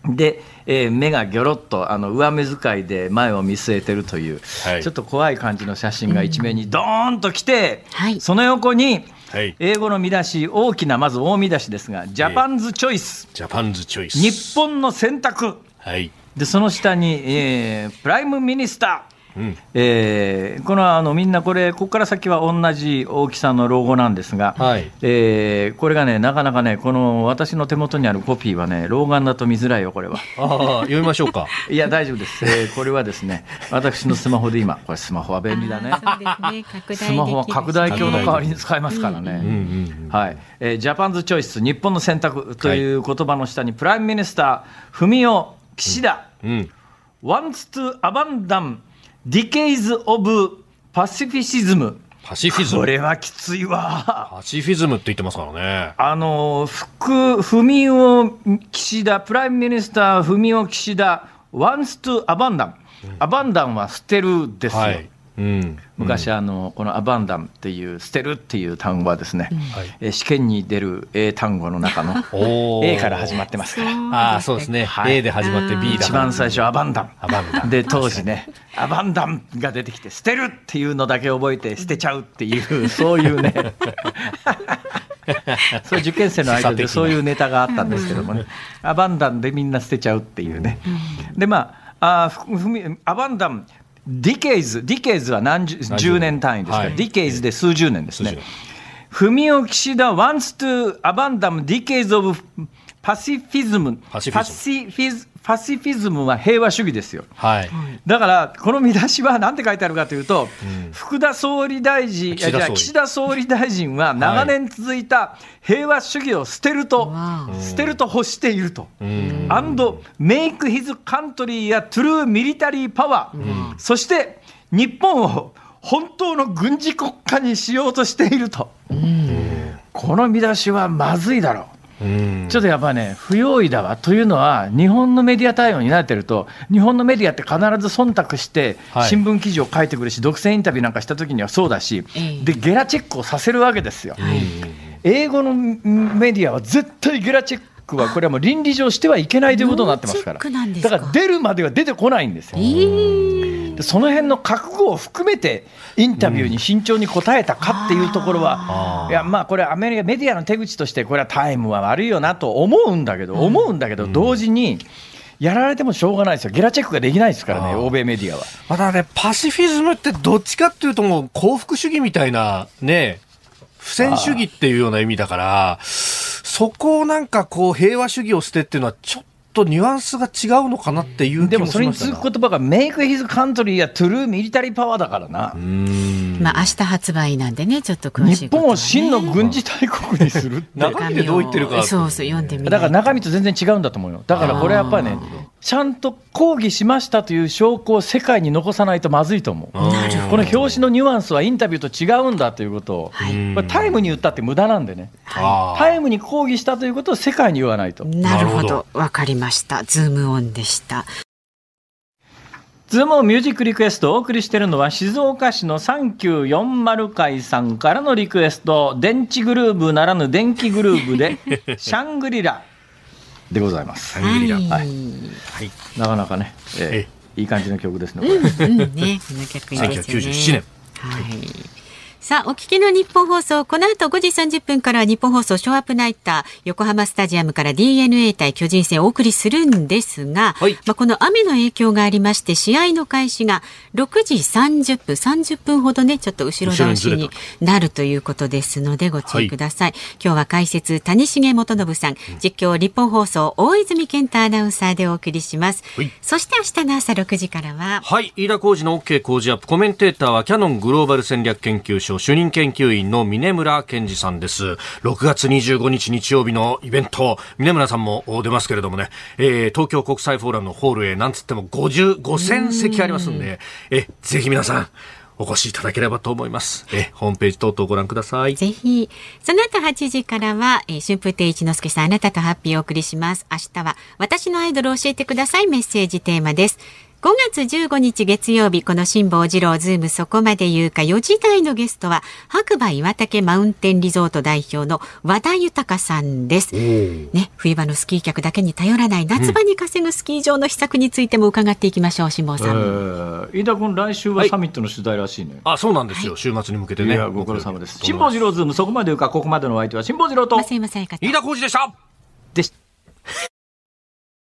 で、えー、目がぎょろっとあの上目遣いで前を見据えてるという、はい、ちょっと怖い感じの写真が一面にドーンと来て、うん、その横に、はい、英語の見出し大きなまず大見出しですが「Japan's Choice」 Japan's Choice。日本の選択、はい、でその下に、えー「Prime Minister」うん、えー、このあのみんなこれ、ここから先は同じ大きさのロゴなんですが、はい、えー、これがね、なかなかね、この私の手元にあるコピーはね、老眼だと見づらいよ、これは。あ読みましょうか。<laughs> いや、大丈夫です、えー、これはですね、私のスマホで今、これ、スマホは便利だね、ね。スマホは拡大鏡の代わりに使えますからね、はい、えー、 Japan's Choice、日本の選択という言葉の下に、 Prime Minister、文雄、岸田、うん、wants to abandon Decades of Pacifism pacifism。これはきついわ。 pacifism って言ってますからね。あの、福、文雄岸田、 Prime Minister 文雄岸田、wants to abandon。アバンダンは捨てるですよ。はいうん、昔あの、このアバンダンっていう、捨てるっていう単語はですね、うん、試験に出る英単語の中の A から始まってます。から。ああ、そうですね、はい、A で始まって B だ一番最初アバンダン。アバンダン。で、当時ね、アバンダンが出てきて、捨てるっていうのだけ覚えて捨てちゃうっていう、<laughs> そういうね。そう受験生の間でそういうネタがあったんですけどもね、アバンダンでみんな捨てちゃうっていうね。で、まあ、あアバンダン、ディケイズ、ディケイズは何十十年。単位ですから、はい、ディケイズで数十年ですね。文雄岸田 wants to abandon decades of pacifism, パシフィズパシフィズムは平和主義ですよ。はい、だから、この見出しは何て書いてあるかというと、うん、福田総理大臣、いやじゃ岸田総理大臣は長年続いた平和主義を捨てると、はい、捨てると欲していると、アンド、メイクヒズカントリーやトゥルーミリタリーパワー、そして日本を本当の軍事国家にしようとしていると。この見出しはまずいだろう。ちょっとやっぱね、不用意だわというのは、日本のメディア対応に慣れてると、日本のメディアって必ず忖度して、新聞記事を書いてくるし、独占インタビューなんかしたときにはそうだし、で、ゲラチェックをさせるわけですよ。英語のメディアは絶対ゲラチェックは、これはもう倫理上してはいけないということになってますから、<laughs> だから出るまでは出てこないんですよ。その辺の覚悟を含めて、インタビューに慎重に答えたかっていうところは、うん、いや、まあ、これ、アメリカメディアの手口として、これはタイムは悪いよなと思うんだけど、思うんだけど、同時に、やられてもしょうがないですよ、ゲラチェックができないですからね、欧米メディアは。またね、パシフィズムってどっちかっていうと、もう幸福主義みたいな、ね、不戦主義っていうような意味だから、そこをなんかこう、平和主義を捨てるっていうのは、ちょっとニュアンスが違うのかなっていうでもそれに続く言葉が、 make his country a true military power だからな。まあ明日発売なんでね、ちょっと詳しい、ね、日本を真の軍事大国にする中身 <laughs> でどう言ってるか。そうそう、読んでみだから中身と全然違うんだと思うよ。だからこれやっぱりね、ちゃんと抗議しましたという証拠を世界に残さないとまずいと思う。この表紙のニュアンスはインタビューと違うんだということ。を、はい、タイムに言ったって無駄なんでね、はい、タイムに抗議したということを世界に言わないと。なるほど、わかりました。ズームオンでした。ズームミュージックリクエストをお送りしているのは静岡市の3940回さんからのリクエスト。電池グルーブならぬ電気グルーブで <laughs> シャングリラでございます。はい、はい、なかなかね、えー、いい感じの曲ですね。これ。うん、うん、ね、この曲いいですよね。<laughs> 1997年。はいさあ、お聞きの日本放送、この後5時30分から日本放送ショーアップナイター、横浜スタジアムから DNA 対巨人戦をお送りするんですが、はい、まあ、この雨の影響がありまして、試合の開始が6時30分、30分ほどね、ちょっと後ろ倒しになるということですので、ご注意ください。はい、今日は解説、谷重元信さん、実況、日本放送、大泉健太アナウンサーでお送りします。はい、そして明日の朝6時からは、はい、飯田浩二の OK 工事アップ、コメンテーターはキャノングローバル戦略研究所主任研究員の峰村健二さんです。6月25日日曜日のイベント、峰村さんも出ますけれどもね、えー、東京国際フォーラムのホール A なんつっても50、5000席ありますんで、え、ぜひ皆さん、お越しいただければと思います。え、ホームページ等々ご覧ください。ぜひ。その後8時からは、えー、春風亭一之輔さん、あなたとハッピーをお送りします。明日は、私のアイドルを教えてくださいメッセージテーマです。5月15日月曜日、この辛坊治郎ズームそこまで言うか4時台のゲストは、白馬岩岳マウンテンリゾート代表の和田寛さんです。ね、冬場のスキー客だけに頼らない夏場に稼ぐスキー場の秘策についても伺っていきましょう、辛坊さん。えー、飯田君、来週はサミットの取材らしいね。はい、あ、そうなんですよ、はい、週末に向けてね。ご苦労様です。辛坊治郎ズームそこまで言うか、ここまでのお相手は辛坊治郎と。飯田浩二でした。